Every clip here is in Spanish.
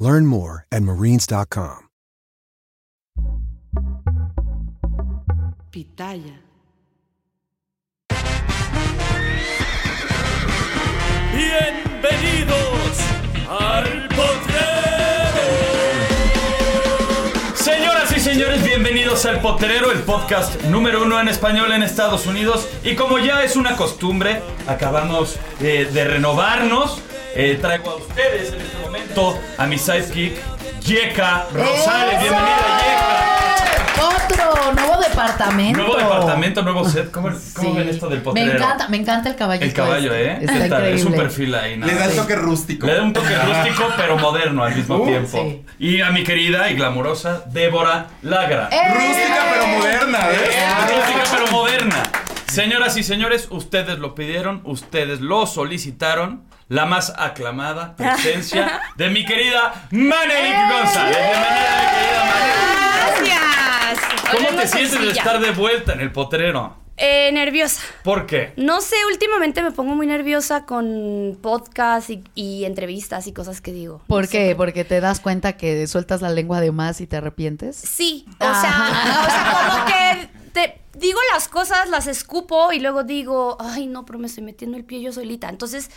Learn more at marines.com. Pitaya. Bienvenidos al potrero. Señoras y señores, bienvenidos al Potrero, el podcast número uno en español en Estados Unidos. Y como ya es una costumbre, acabamos eh, de renovarnos. Eh, traigo a ustedes en este momento a mi sidekick, Yeka Rosales. ¡Eso! Bienvenida, Yeka. Otro nuevo departamento. Nuevo departamento, nuevo set. ¿Cómo, cómo Sí. ven esto del Me potrero? encanta, me encanta el caballito. El caballo, este. ¿eh? Está Está- increíble. es un perfil ahí. nada Le da el toque rústico. Le da un toque rústico, pero moderno al mismo Uh, tiempo. sí. Y a mi querida y glamurosa Débora Lagra. ¡Eh! Rústica pero moderna, ¿ves? Rústica pero moderna. Señoras y señores, ustedes lo pidieron, ustedes lo solicitaron. La más aclamada presencia de mi querida Manelik González. Bienvenida, mi querida Manelik. Gracias. ¿Cómo Hoy te sientes de estar de vuelta en el potrero? Eh, nerviosa. ¿Por qué? No sé, últimamente me pongo muy nerviosa con podcasts y, y entrevistas y cosas que digo. ¿Por No sé qué? Porque te das cuenta que sueltas la lengua de más y te arrepientes. Sí, o sea, o sea, como que te digo las cosas, las escupo y luego digo, ay, no, pero me estoy metiendo el pie yo solita. Entonces,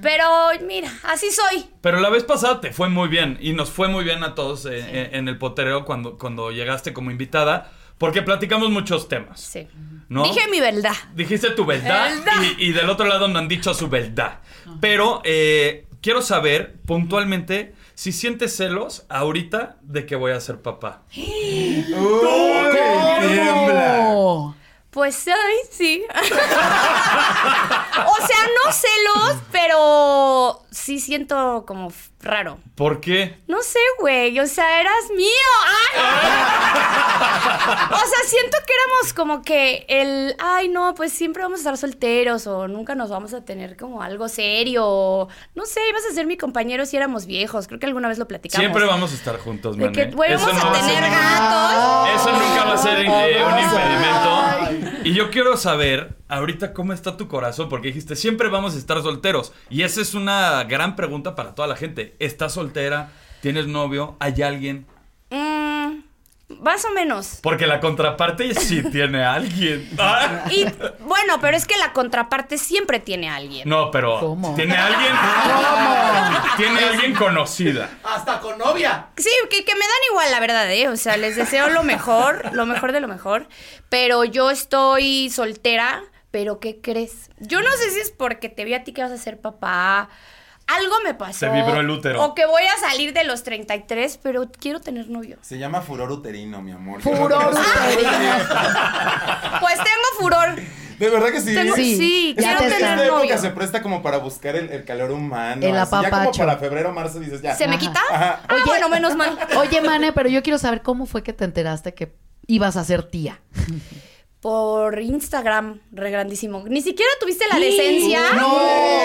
pero mira, así soy. Pero la vez pasada te fue muy bien y nos fue muy bien a todos eh, eh, en el potrero cuando, cuando llegaste como invitada, porque platicamos muchos temas. Sí. ¿no? Dije mi verdad. Dijiste tu verdad y del otro lado me han dicho su verdad. Pero eh, quiero saber puntualmente si sientes celos ahorita de que voy a ser papá. Uy. Pues ay, sí. o sea, no celos, pero sí siento como raro. ¿Por qué? No sé, güey. O sea, eras mío. ¡Ay! o sea, siento que éramos como que el. Ay, no, pues siempre vamos a estar solteros o nunca nos vamos a tener como algo serio. o No sé, ibas a ser mi compañero si éramos viejos. Creo que alguna vez lo platicamos. Siempre vamos a estar juntos, De que, güey, Eso vamos no a tener ningún- gatos. Eso nunca va a ser eh, un impedimento. Y yo quiero saber ahorita cómo está tu corazón, porque dijiste, siempre vamos a estar solteros. Y esa es una gran pregunta para toda la gente. ¿Estás soltera? ¿Tienes novio? ¿Hay alguien? Mm, más o menos. Porque la contraparte sí tiene a alguien. Ah. Y bueno, pero es que la contraparte siempre tiene a alguien. No, pero ¿Cómo? tiene a alguien. Tiene a alguien conocida. Hasta con novia. Sí, que, que me dan igual, la verdad, ¿eh? O sea, les deseo lo mejor, lo mejor de lo mejor. Pero yo estoy soltera, pero ¿qué crees? Yo no sé si es porque te vi a ti que vas a ser papá. Algo me pasó. Se vibró el útero. O que voy a salir de los 33, pero quiero tener novio. Se llama furor uterino, mi amor. Furor Pues tengo furor. De verdad que sí. Tengo, sí, Sí, quiero te Esta tener está- novio. época se presta como para buscar el, el calor humano. El así, Ya como para febrero, marzo dices ya. ¿Se me quita? Ajá. Ah, Oye- bueno, menos mal. Oye, Mane, pero yo quiero saber cómo fue que te enteraste que ibas a ser tía. Por Instagram, re grandísimo. Ni siquiera tuviste la decencia.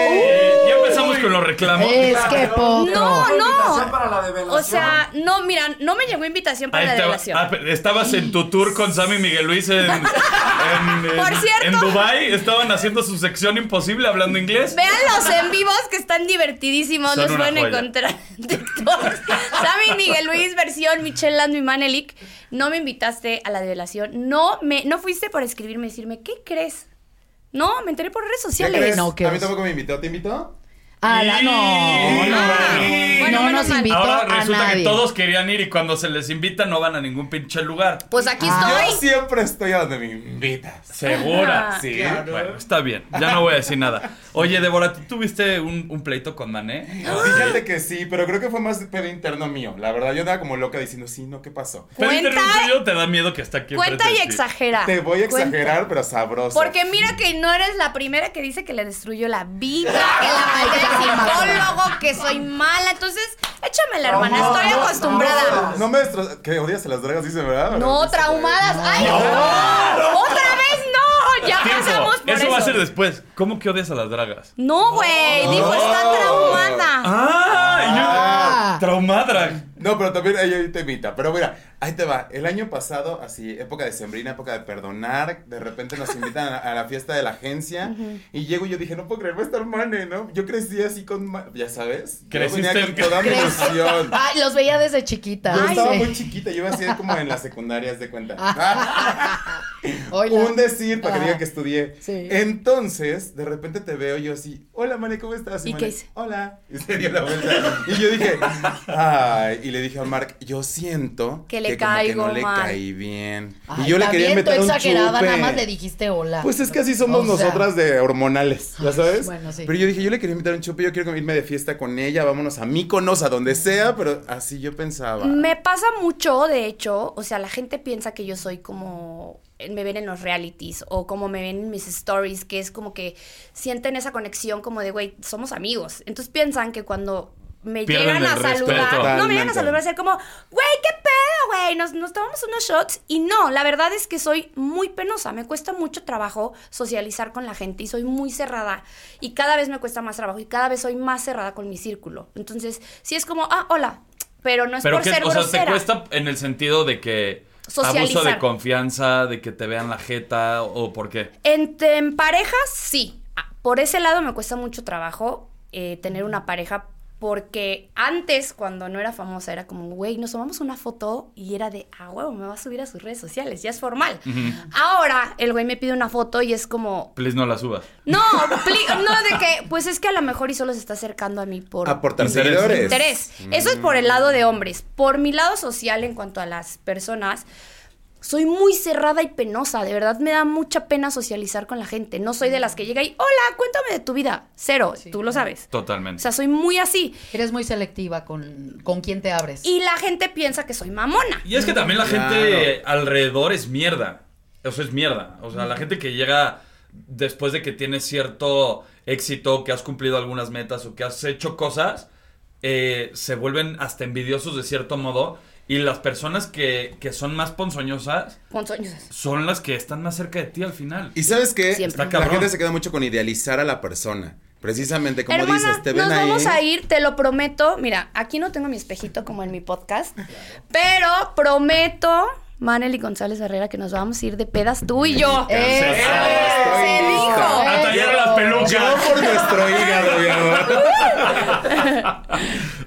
Eh, ya empezamos con los reclamos. Es que poco. No, no. para la develación. O sea, no, mira, no me llegó invitación para Ahí la estaba- develación. ah, pe- estabas en tu tour con Sammy Miguel Luis en, en, en- Por cierto. en Dubai. Estaban haciendo su sección imposible hablando inglés. Vean los en vivos que están divertidísimos. Son los una pueden joya. encontrar en TikTok. Sammy Miguel Luis, versión Michelle Lando y Manelik. No me invitaste a la develación. No me, no fuiste por escribirme y decirme, ¿qué crees? No, me enteré por redes ¿Qué sociales. crees? No, ¿qué a mí tampoco me invitó. ¿Te invitó? Ah, la- no, no. Bueno, no menos nos mal. invitó Ahora a resulta que todos querían ir y cuando se les invita no van a ningún pinche lugar. Pues aquí Ah. Yo estoy. siempre estoy a donde me invitas. Segura. Ah. Sí. Bueno, está bien. Ya no voy a decir nada. Oye, Débora, ¿tú tuviste un, un pleito con Mané? Fíjate que sí, pero creo que fue más pedo interno mío. La verdad, yo andaba como loca diciendo, sí, no, ¿qué pasó? Pero Cuenta- interrumpido te da miedo que está aquí Cuenta y de ti. exagera. Te voy a Cuenta. exagerar, pero sabroso. Porque mira que no eres la primera que dice que le destruyó la vida, que la psicólogo, que soy mala. Entonces, Échamela, hermana, estoy acostumbrada. No me que odias a las dragas, dice, ¿verdad? No, traumadas. ¡Ay! ¡Otra vez no! Ya Tiempo. pasamos por eso. Eso va a ser después. ¿Cómo que odias a las dragas? No, güey. Dijo, está traumada. ¡Ah! y yo- Ah. Traumadra. No, pero también ahí hay temita. Pero mira, ahí te va. El año pasado, así, época de sembrina, época de perdonar, de repente nos invitan a, a la fiesta de la agencia. Y llego y yo dije, no puedo creer, va a estar Mane, ¿no? Yo crecí así con, ya sabes. Yo Creciste venía en- con toda mi ilusión. Ay, los veía desde chiquita. Yo Ay, estaba sí. muy chiquita, yo iba así como en las secundarias de cuenta. Hola. Un decir para que Ah. digan que estudié. Sí. Entonces, de repente te veo yo así, hola Mane, ¿cómo estás? ¿Y Mane, qué hice? Hola. Y se dio la vuelta. Y yo dije, ay, y le dije a Mark, yo siento Que le caigo que no le mal. caí bien. Ay, y yo le quería meter un exagerada, chupe. nada más le dijiste hola. Pues es que así somos O sea, nosotras de hormonales, ¿ya sabes? bueno, sí. Pero yo dije, yo le quería invitar un chupe, yo quiero irme de fiesta con ella, vámonos a Míconos, a donde sea, pero así yo pensaba. Me pasa mucho, de hecho, o sea, la gente piensa que yo soy como me ven en los realities o como me ven en mis stories, que es como que sienten esa conexión como de, güey, somos amigos. Entonces piensan que cuando me Pierden llegan a saludar, no me llegan a saludar, a ser como, güey, qué pedo, güey, nos, nos tomamos unos shots. Y no, la verdad es que soy muy penosa, me cuesta mucho trabajo socializar con la gente y soy muy cerrada. Y cada vez me cuesta más trabajo y cada vez soy más cerrada con mi círculo. Entonces, sí es como, ah, hola, pero no es Pero por que, ser o sea, grosera. te cuesta en el sentido de que abuso Socializar. de confianza, de que te vean la jeta o por qué. En, en parejas, sí. Ah, Por ese lado me cuesta mucho trabajo eh, tener una pareja porque antes, cuando no era famosa, era como, güey, nos tomamos una foto y era de, ah, huevo, me va a subir a sus redes sociales, ya es formal. Ahora, el güey me pide una foto y es como, Please no la subas. no, no, de que, pues es que a lo mejor y solo se está acercando a mí por... Aportar Interés. seguidores. interés. Eso es por el lado de hombres. Por mi lado social, en cuanto a las personas, soy muy cerrada y penosa. De verdad me da mucha pena socializar con la gente. No soy de las que llega y, hola, cuéntame de tu vida. Cero, tú lo sabes. O Totalmente. sea, soy muy así. Eres muy selectiva con, con quién te abres. Y la gente piensa que soy mamona. Y es que también la Claro. gente alrededor es mierda. Eso es mierda. O sea, la gente que llega después de que tienes cierto éxito, que has cumplido algunas metas o que has hecho cosas, eh, se vuelven hasta envidiosos de cierto modo. Y las personas que, que son más ponzoñosas sueños. son las que están más cerca de ti al final. Y sabes qué? Siempre. Está La gente se queda mucho con idealizar a la persona. Precisamente como Hermana, dices, te ven nos ahí. vamos a ir, te lo prometo. Mira, aquí no tengo mi espejito como en mi podcast, pero prometo, Maneli González Herrera, que nos vamos a ir de pedas tú y yo. ¡Eso! Estoy Se dijo. A tallar las Yo pelucas. por nuestro hígado, mi amor.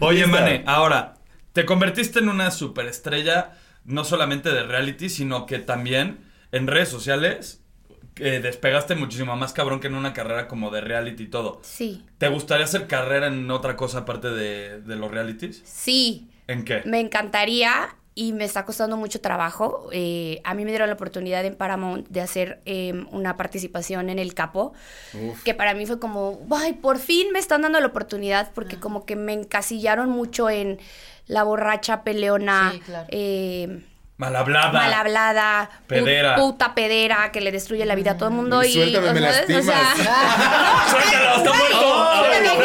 Oye. Mane, ahora, te convertiste en una superestrella, no solamente de reality, sino que también en redes sociales eh, despegaste muchísimo más cabrón que en una carrera como de reality y todo. Sí, ¿Te gustaría hacer carrera en otra cosa aparte de, de los realities? sí, ¿En qué? me encantaría y me está costando mucho trabajo. Eh, a mí me dieron la oportunidad en Paramount de hacer eh, una participación en El Capo, que para mí fue como, ay, por fin me están dando la oportunidad porque como que me encasillaron mucho en la borracha peleona. Sí, claro. eh, Mal hablada. mal hablada, pu- Pedera. puta pedera que le destruye la vida a todo el mundo y Suéltame, me ¿sabes? lastimas. ¡Suéltalo, está muerto!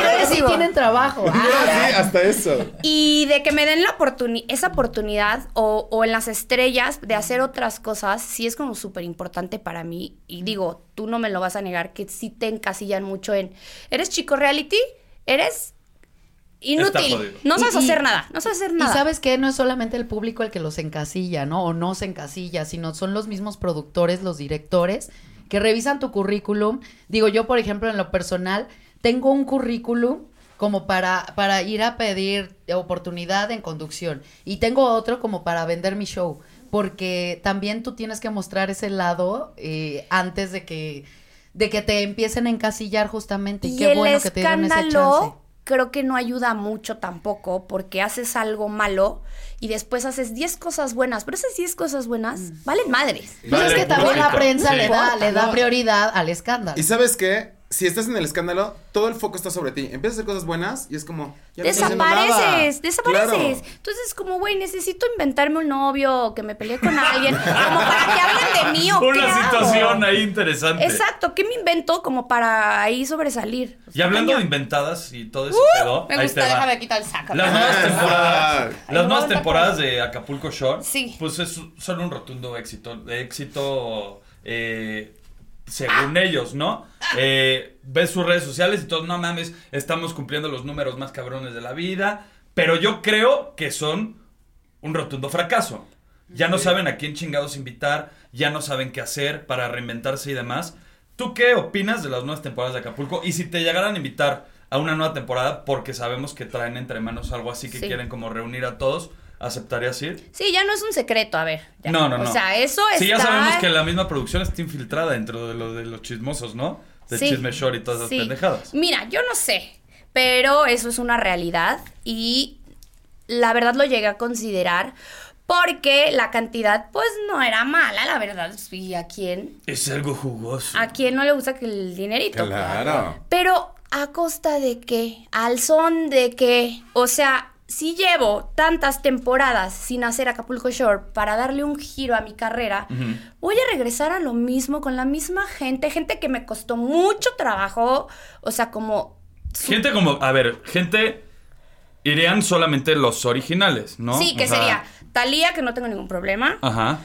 Agresivo. tienen trabajo. No, sí, hasta eso. Y de que me den la oportuni- esa oportunidad o, o en las estrellas de hacer otras cosas, sí es como súper importante para mí. Y digo, tú no me lo vas a negar, que sí te encasillan mucho en, ¿eres chico reality? ¿Eres inútil? No sabes Y- y- hacer nada, no sabes hacer Y nada. sabes que no es solamente el público el que los encasilla, ¿no? O no se encasilla, sino son los mismos productores, los directores, que revisan tu currículum. Digo, yo, por ejemplo, en lo personal, tengo un currículum como para, para ir a pedir oportunidad en conducción. Y tengo otro como para vender mi show. Porque también tú tienes que mostrar ese lado eh, antes de que, de que te empiecen a encasillar justamente. Y, Y qué el bueno que te dieron ese chance. Creo que no ayuda mucho tampoco porque haces algo malo y después haces 10 cosas buenas, pero esas 10 cosas buenas Mm. valen madres. Pues es que también la prensa Sí. le da, le da prioridad al escándalo. ¿Y sabes qué? Si estás en el escándalo, todo el foco está sobre ti. Empiezas a hacer cosas buenas y es como. ya no estoy haciendo nada. Desapareces, desapareces. Claro. Entonces, como, güey, necesito inventarme un novio, que me peleé con alguien, como para que hablen de mí o qué Una hago? situación ahí interesante. Exacto, ¿qué me invento como para ahí sobresalir? Y hablando de inventadas y todo pedo, Uh, Me ahí gusta, déjame quitar el saco. Las nuevas temporadas, Ahí las va nuevas temporadas de Acapulco Shore, Sí. pues es, son un rotundo éxito, de éxito eh, según ellos, ¿no? Eh, ves sus redes sociales y todos, no mames, estamos cumpliendo los números más cabrones de la vida, pero yo creo que son un rotundo fracaso. Ya no saben a quién chingados invitar, ya no saben qué hacer para reinventarse y demás. ¿Tú qué opinas de las nuevas temporadas de Acapulco? Y si te llegaran a invitar a una nueva temporada, porque sabemos que traen entre manos algo así que Sí. quieren como reunir a todos, ¿aceptarías ir? Sí, ya no es un secreto, a ver. ya. No, no, no. O sea, eso está... Sí, ya sabemos que la misma producción está infiltrada dentro de lo de los chismosos, ¿no? De Sí, Chisme Shore y todas esas sí. pendejadas. Mira, yo no sé, pero eso es una realidad y la verdad lo llegué a considerar porque la cantidad pues no era mala, la verdad. ¿Y a quién? Es algo jugoso. ¿A quién no le gusta que el dinerito? Claro. Pero ¿a costa de qué? ¿Al son de qué? O sea, si llevo tantas temporadas sin hacer Acapulco Shore para darle un giro a mi carrera, voy a regresar a lo mismo con la misma gente, gente que me costó mucho trabajo, o sea, como... su- Gente como, a ver, gente irían solamente los originales, ¿no? Sí, que O sea, sería Talía, que no tengo ningún problema, Ajá.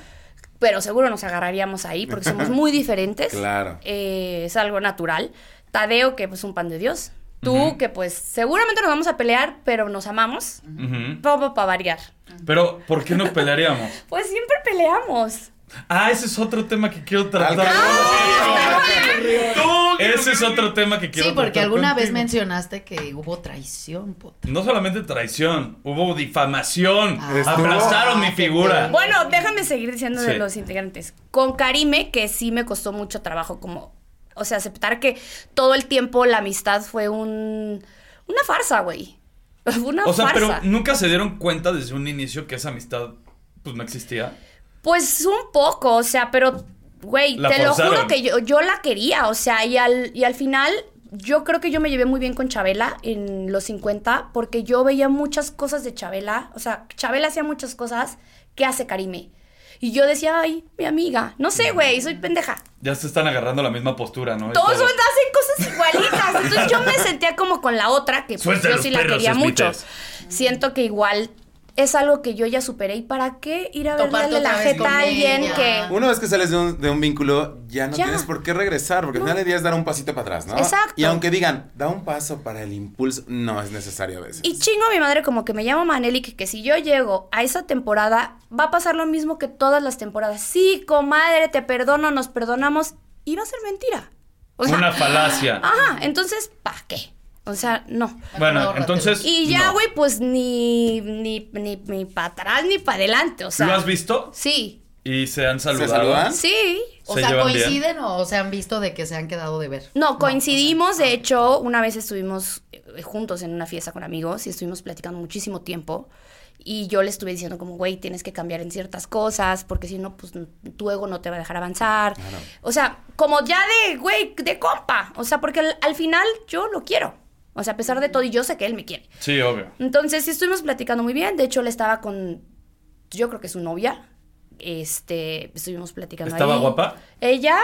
pero seguro nos agarraríamos ahí porque somos muy diferentes. Claro. Eh, es algo natural. Tadeo, que pues un pan de Dios. Tú, que pues seguramente nos vamos a pelear, pero nos amamos. Ujú. Todo para variar. Pero, ¿por qué nos pelearíamos? Pues siempre peleamos. Ah, ese es otro tema que quiero tratar. Ah, Ese es otro tema que quiero Sí, porque tratar alguna vez mencionaste que hubo traición. No solamente traición, hubo difamación. Ah. Aplastaron mi Ah, figura. Bueno, déjame seguir diciendo de los integrantes. Con Karime, que sí me costó mucho trabajo como... O sea, aceptar que todo el tiempo la amistad fue un... Una farsa, güey. Una O sea, farsa. pero nunca se dieron cuenta desde un inicio que esa amistad pues no existía. Pues un poco, o sea, pero, güey, te lo juro que yo, yo la quería, o sea, y al, y al final yo creo que yo me llevé muy bien con Chabela en los 50 porque yo veía muchas cosas de Chabela, o sea, Chabela hacía muchas cosas que hace Karime. Y yo decía, ay, mi amiga, no sé, güey, soy pendeja. Ya se están agarrando la misma postura, ¿no? Todos todo. hacen cosas igualitas. Entonces yo me sentía como con la otra, que pues, yo sí la quería mucho. Siento que igual es algo que yo ya superé. ¿Y para qué ir a verle la jeta a alguien ella. que... Una vez que sales de un, de un vínculo, ya no Ya. tienes por qué regresar, porque al final del día es dar un pasito para atrás, ¿no? Exacto. Y aunque digan, da un paso para el impulso, no es necesario a veces. Y chingo a mi madre como que me llamo Manelik, que si yo llego a esa temporada, va a pasar lo mismo que todas las temporadas. Sí, comadre, te perdono, nos perdonamos. Y va a ser mentira. O sea, Una falacia. Ajá, entonces, ¿para qué? O sea, no. Bueno, ahórratelo. entonces. Y ya, no. güey, pues ni, ni, ni, ni para atrás ni para adelante. O sea. ¿Lo has visto? Sí. Y se han saludado. saludan? Sí. O ¿Se sea, bien? ¿coinciden o se han visto de que se han quedado de ver? No, o coincidimos, sea, de hecho, una vez estuvimos eh, juntos en una fiesta con amigos y estuvimos platicando muchísimo tiempo. Y yo le estuve diciendo como, güey, tienes que cambiar en ciertas cosas, porque si no, pues tu ego no te va a dejar avanzar. O sea, como ya de, güey, de compa. O sea, porque al, al final yo lo quiero. O sea, a pesar de todo, y yo sé que él me quiere. Sí, obvio. Entonces, sí estuvimos platicando muy bien. De hecho, él estaba con, yo creo que su novia. Este, estuvimos platicando ¿Estaba ahí. guapa? Ella.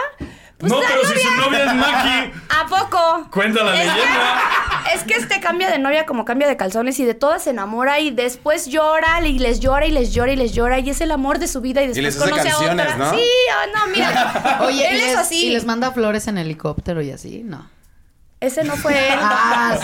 pues, no, la pero si su novia es Maki. ¿A poco? Cuenta la Es que- leyenda. Es que este cambia de novia como cambia de calzones y de todas se enamora y después llora y les llora y les llora y les llora y es el amor de su vida y después les hace conoce a otra. ¿no? Sí, ah, no, mira. Oye, él ¿y es así. ¿y les manda flores en helicóptero y así? No. Ese no fue él. Ah,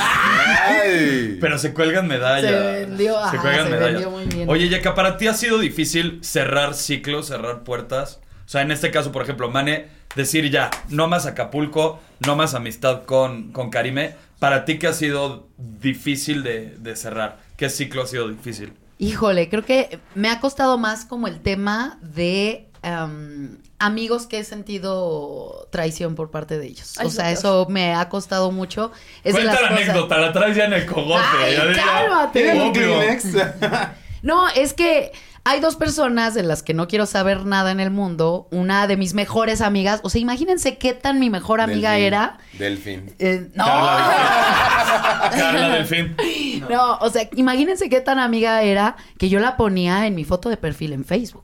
Ay. Pero se cuelgan medalla. Se vendió, Se ajá, cuelgan se medalla. vendió muy bien. Oye, Yaka, para ti ha sido difícil cerrar ciclos, cerrar puertas. O sea, en este caso, por ejemplo, Mane, decir ya, no más Acapulco, no más amistad con, con Karime. Para ti, ¿qué ha sido difícil de, de cerrar? ¿Qué ciclo ha sido difícil? Híjole, creo que me ha costado más como el tema de am, amigos que he sentido traición por parte de ellos. Ay, o sea, eso me ha costado mucho. Es de Cuenta las la cosas- anécdota, la traes ya en el cogote. Ay, cálmate. ¿Tienen un Obvio. No, es que Hay dos personas de las que no quiero saber nada en el mundo. Una de mis mejores amigas. O sea, imagínense qué tan mi mejor amiga Delfín. era. Delfín. Eh, no. Carla Delfín. No, o sea, imagínense qué tan amiga era que yo la ponía en mi foto de perfil en Facebook.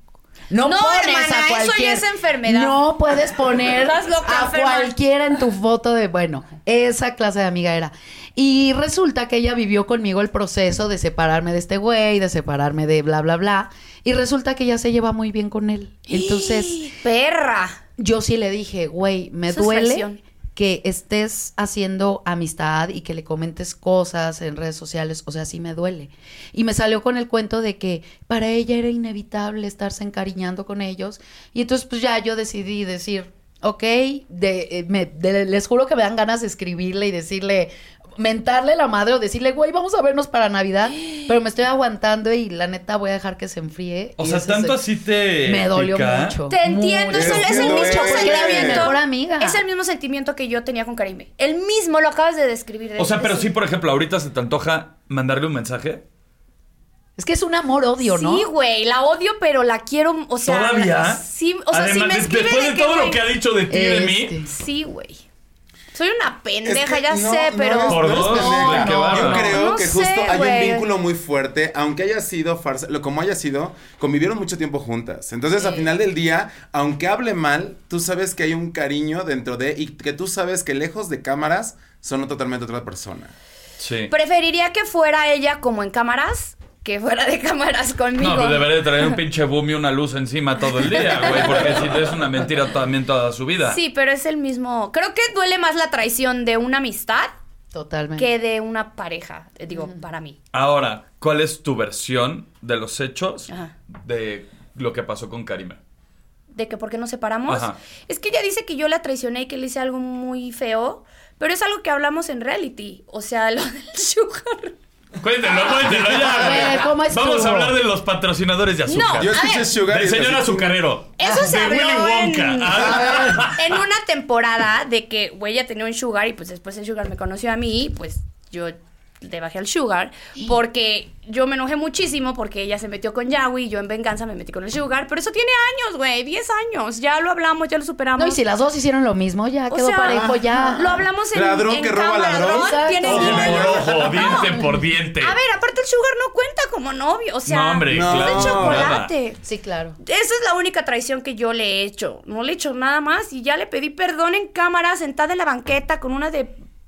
No, No, pones hermana, a eso ya es enfermedad. No puedes poner loca, a enferma. cualquiera en tu foto de, bueno, esa clase de amiga era. Y resulta que ella vivió conmigo el proceso de separarme de este güey, de separarme de bla, bla, bla. Y resulta que ella se lleva muy bien con él. Entonces, Perra. yo sí le dije, güey, me duele. Que estés haciendo amistad y que le comentes cosas en redes sociales, o sea, sí me duele. Y me salió con el cuento de que para ella era inevitable estarse encariñando con ellos. Y entonces pues ya yo decidí decir, ok, de, eh, me- les juro que me dan ganas de escribirle y decirle, mentarle la madre o decirle, güey, vamos a vernos para Navidad, pero me estoy aguantando y la neta voy a dejar que se enfríe. O Y sea, tanto así te. Me dolió pica? mucho. Te entiendo, es el, Es mismo sentimiento. mejor amiga. Es el mismo sentimiento que yo tenía con Karime. El mismo, lo acabas de describir. O sea, pero sí, por ejemplo, ahorita se te antoja mandarle un mensaje. Es que es un amor-odio, ¿no? Sí, güey, la odio, pero la quiero, o sea... ¿Todavía? Sí, o sea, si Además, me des- escribe después de, todo lo que ha dicho de ti y de mí. Este. Sí, güey. Soy una pendeja, Es que ya no, sé, no pero... eres- Por no eres dos, pendeja. Yo creo No que sé, justo hay un vínculo muy fuerte, aunque haya sido farsa, lo como haya sido, convivieron mucho tiempo juntas. Entonces, al final del día, aunque hable mal, tú sabes que hay un cariño dentro de y que tú sabes que lejos de cámaras son totalmente otra persona. Sí. Preferiría que fuera ella como en cámaras que fuera de cámaras conmigo. No, pues debería de traer un pinche boom y una luz encima todo el día, güey. Porque si es una mentira también toda su vida. Sí, pero es el mismo. Creo que duele más la traición de una amistad Totalmente. que de una pareja. eh, Digo, para mí. Ahora, ¿cuál es tu versión de los hechos Ajá. de lo que pasó con Karime? De que por qué nos separamos. Ajá. Es que ella dice que yo la traicioné y que le hice algo muy feo. Pero es algo que hablamos en reality. O sea, lo del sugar. Cuéntelo, cuéntelo ya, A ver, güey. ¿cómo estuvo? Vamos a hablar de los patrocinadores de azúcar. No, Yo escuché. Sugar y Del señor así azucarero. Eso se de habló Willy Wonka. en, Ah. en una temporada de que, güey, ella tenía un sugar y pues después el sugar me conoció a mí y pues yo le bajé al sugar porque yo me enojé muchísimo porque ella se metió con Yahweh y yo en venganza me metí con el sugar, pero eso tiene años, güey, 10 años, ya lo hablamos, ya lo superamos. No, y si las dos hicieron lo mismo, ya O quedó sea, parejo, ya. Lo hablamos en, Ladrón en que roba cámara, ladrón. Tiene Ojo 10 por años. ojo, diente por diente. A ver, aparte el sugar no cuenta como novio, o sea, No, hombre, No. es de chocolate. Sí, claro. Esa es la única traición que yo le he hecho. No le he hecho nada más y ya le pedí perdón en cámara, sentada en la banqueta con una de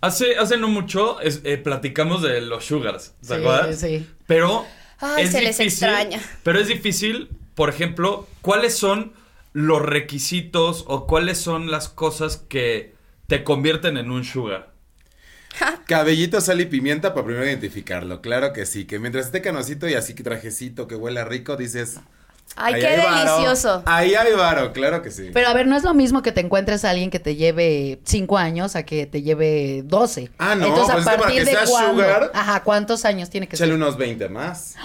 Hace, hace no mucho es- eh, platicamos de los sugars, ¿te Sí, acuerdas? sí. Pero Ay, es se les difícil. extraña. Pero es difícil, por ejemplo, ¿cuáles son los requisitos o cuáles son las cosas que te convierten en un sugar? Cabellito, sal y pimienta para primero identificarlo. Claro que sí, que mientras esté canosito y así que trajecito que huela rico, dices. Ay, "Ahí qué hay varo". delicioso. Ahí hay varo, claro que sí. Pero a ver, no es lo mismo que te encuentres a alguien que te lleve cinco años a que te lleve 12. Ah, no, Entonces, pues ¿a es que para partir que de sea cuándo? sugar- Ajá, ¿cuántos años tiene que ser? unos 20 más.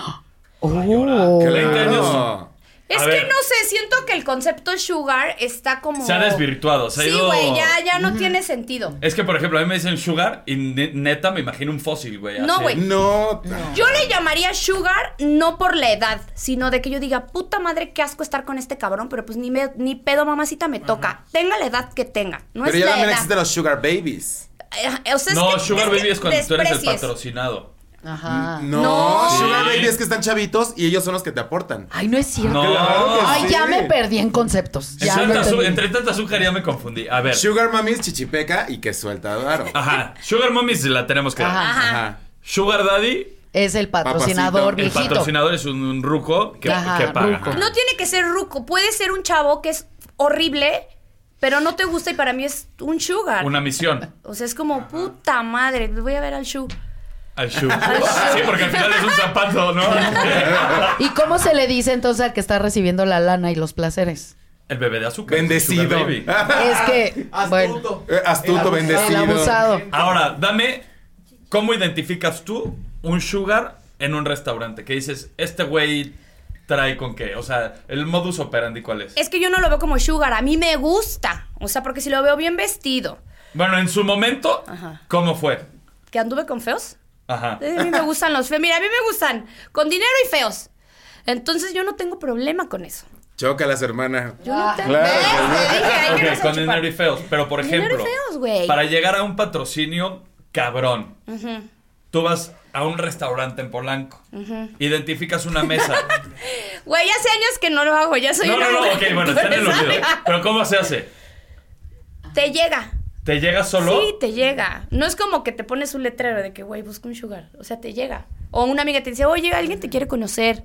Oh. Que 20 años. Claro. Es A que ver. no sé, siento que el concepto sugar está como. Se ha desvirtuado, se ha Sí, ido- güey, ya, ya no tiene sentido. Es que, por ejemplo, a mí me dicen sugar y ne- neta me imagino un fósil, güey. No, así. güey. No. Yo le llamaría sugar no por la edad, sino de que yo diga, puta madre, qué asco estar con este cabrón, pero pues ni, me, ni pedo mamacita me toca. Tenga la edad que tenga. No Pero es ya la también edad. existen los sugar babies. Eh, o sea, es No, que- sugar que baby es cuando tú eres el desprecies. patrocinado. Ajá. No, No. Es que están chavitos y ellos son los que te aportan. Ay, no es cierto. No. Claro que Ay, sí. ya me perdí en conceptos. Entre Ya me tanta, azu- perdí. entre tanta azúcar ya me confundí. A ver. Sugar mami es chichipeca y que suelta varo. Ajá. Sugar mommy la tenemos que dar. Ajá. Ajá. Sugar daddy, Es el patrocinador Papacito. el viejito. patrocinador es un, un ruco que, Ajá, que paga. ruco. No tiene que ser ruco, puede ser un chavo que es horrible, pero no te gusta y para mí es un sugar. Una misión. O sea, es como, puta madre, voy a ver al Shu. Al shoe. Sí, porque al final es un zapato, ¿no? ¿Y cómo se le dice entonces al que está recibiendo la lana y los placeres? El bebé de azúcar. Bendecido. Baby. Es que, bueno, Eh, Astuto, el bendecido. abusado. Ahora, dame, ¿cómo identificas tú un sugar en un restaurante? Que dices, este güey trae con qué? O sea, el modus operandi, ¿cuál es? Es que yo no lo veo como sugar, a mí me gusta. O sea, porque si lo veo bien vestido, Bueno, en su momento, Ajá. ¿cómo fue? que anduve con feos. Ajá. A mí me gustan los feos. Mira, a mí me gustan con dinero y feos. Entonces yo no tengo problema con eso. Chócalas, hermana. Yo no tengo. claro, ¿Ves? claro. Te dije, hay que Ok, no se con chupar. dinero y feos. Pero, por ejemplo, feos, güey. para llegar a un patrocinio cabrón, tú vas a un restaurante en Polanco, identificas una mesa. Güey, hace años que no lo hago, ya soy no, una no, no, ok, bueno, está en el olvido. Pero ¿cómo se hace? Te llega. ¿Te llega solo? Sí, te llega. No es como que te pones un letrero de que, güey, busca un sugar. O sea, te llega. O una amiga te dice, oye, alguien te quiere conocer.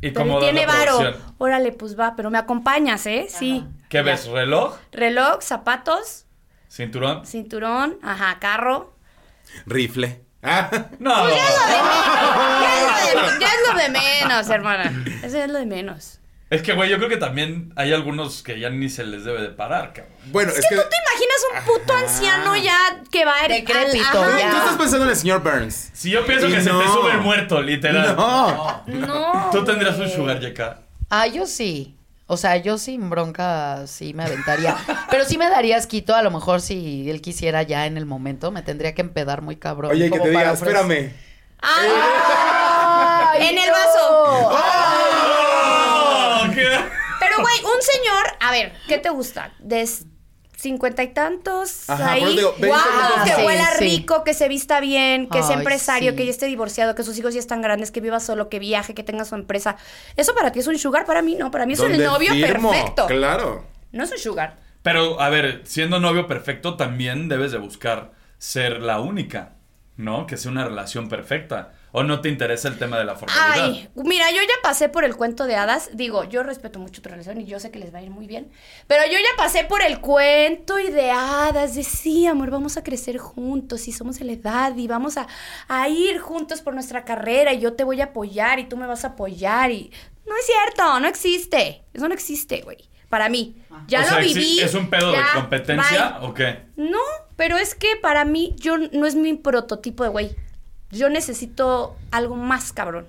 ¿Y Pero cómo da tiene varo. Órale, pues va, pero me acompañas, ¿eh? Sí. ¿Qué ves? ¿Reloj? Reloj, zapatos, ¿Cinturón? cinturón, ajá, carro. Rifle. Ah, No. Ya es, lo de, ya es lo de menos, hermana. Eso es lo de menos. Es que, güey, yo creo que también hay algunos que ya ni se les debe de parar, cabrón. bueno, es, Es que que. tú te imaginas un puto anciano ya que va a Decrépito, al- ajá. ya. Tú estás pensando en el señor Burns. Si yo pienso Y que se te sube el muerto, literal. No. No. Tú tendrías un sugar, Yeka. Ah, yo sí. O sea, yo sin bronca sí me aventaría. Pero sí me daría asquito, a lo mejor si él quisiera ya en el momento, me tendría que empedar muy cabrón. Oye, que te diga, espérame. Ah, Ay, en el vaso. ¡Oh! Pero, güey, un señor, a ver, ¿qué te gusta? De cincuenta y tantos Ajá, ahí. digo, minutos. que Sí, huela sí. rico, que se vista bien, que sea Ay, empresario, sí. que ya esté divorciado, que sus hijos ya están grandes, que viva solo, que viaje, que tenga su empresa. Eso para ti es un sugar, para mí no, para mí es el ¿Dónde novio firmo? perfecto. Claro. No es un sugar. Pero, a ver, siendo novio perfecto, también debes de buscar ser la única, ¿no? Que sea una relación perfecta. ¿O no te interesa el tema de la formalidad? Ay, mira, yo ya pasé por el cuento de hadas. Digo, yo respeto mucho tu relación y yo sé que les va a ir muy bien. Pero yo ya pasé por el cuento y de hadas. De sí, amor, vamos a crecer juntos y somos de la edad y vamos a, a ir juntos por nuestra carrera y yo te voy a apoyar y tú me vas a apoyar. y No es cierto, no existe. Eso no existe, güey. Para mí. Ya O lo sea, ¿exi- viví. ¿Es un pedo de ya, competencia bye. o qué? No, pero es que para mí yo no es mi prototipo de güey. Yo necesito algo más cabrón.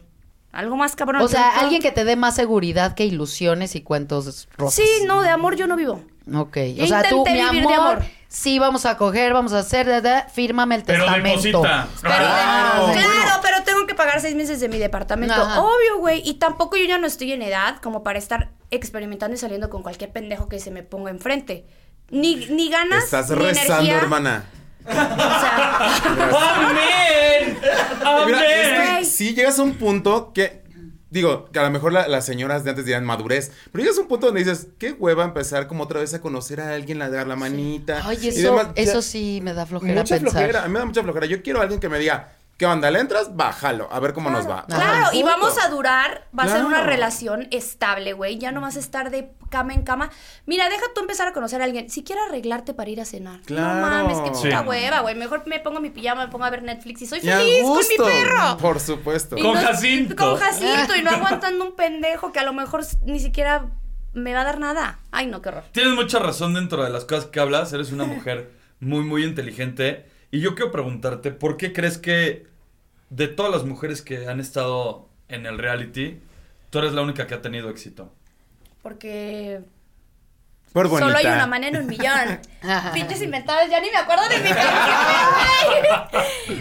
Algo más cabrón. O sea, alguien que te dé más seguridad que ilusiones y cuentos rosas. Sí, no, de amor yo no vivo. Ok. Yo O sea, tú, mi vivir de amor, amor. sí, vamos a coger, vamos a hacer, da, da, fírmame el Pero testamento. deposita. Pero de- claro, pero tengo que pagar seis meses de mi departamento. Ajá. Obvio, güey. Y tampoco yo ya no estoy en edad como para estar experimentando y saliendo con cualquier pendejo que se me ponga enfrente. Ni, ni ganas. Estás ni rezando, energía. hermana. O sea, ¡Amén! Mira, es que ¡Amén! sí llegas a un punto que. Digo, que a lo mejor la- las señoras de antes dirán madurez, pero llegas a un punto donde dices, qué hueva empezar como otra vez a conocer a alguien, a dar la manita. Ay, y eso, demás. Ya- eso sí me da flojera Mucha pensar. flojera, a mí me da mucha flojera. Yo quiero a alguien que me diga, ¿qué onda? ¿Le entras? Bájalo, a ver cómo nos va. Claro, y vamos a durar, va a ser una relación estable, güey. Ya no vas a estar de cama en cama. Mira, deja tú empezar a conocer a alguien. Si quieres arreglarte para ir a cenar. Claro. No mames, qué puta Sí. hueva, güey. Mejor me pongo mi pijama, me pongo a ver Netflix y soy Y feliz con mi perro. Por supuesto. Y Con Jacinto. Con Jacinto y no aguantando un pendejo que a lo mejor ni siquiera me va a dar nada. Ay, no, qué horror. Tienes mucha razón dentro de las cosas que hablas. Eres una mujer muy, muy inteligente. Y yo quiero preguntarte, ¿por qué crees que de todas las mujeres que han estado en el reality, tú eres la única que ha tenido éxito? Porque Por bonita. solo hay una manera en un millón. Pinches inventados, ya ni me acuerdo de mi.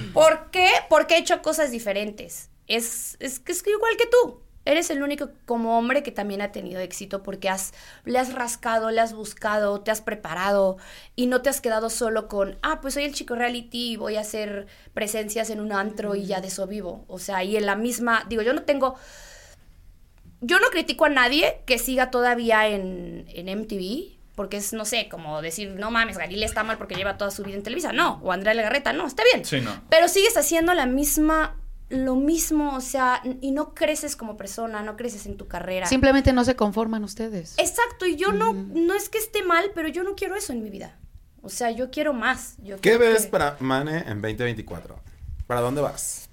¿Por qué? Porque he hecho cosas diferentes. Es, es, que es igual que tú. Eres el único como hombre que también ha tenido éxito porque has, le has rascado, le has buscado, te has preparado y no te has quedado solo con, ah, pues soy el chico reality y voy a hacer presencias en un antro y ya de eso vivo. O sea, y en la misma, digo, yo no tengo, yo no critico a nadie que siga todavía en, en MTV, porque es, no sé, como decir, no mames, Galilea está mal porque lleva toda su vida en Televisa. No, o Andrea Legarreta, no, está bien. Sí, no. Pero sigues haciendo la misma, lo mismo, o sea, y no creces como persona, no creces en tu carrera. Simplemente no se conforman ustedes. Exacto, y yo no, no es que esté mal, pero yo no quiero eso en mi vida. O sea, yo quiero más. Yo ¿Qué ves que- para Mane en 2024? ¿Para dónde vas?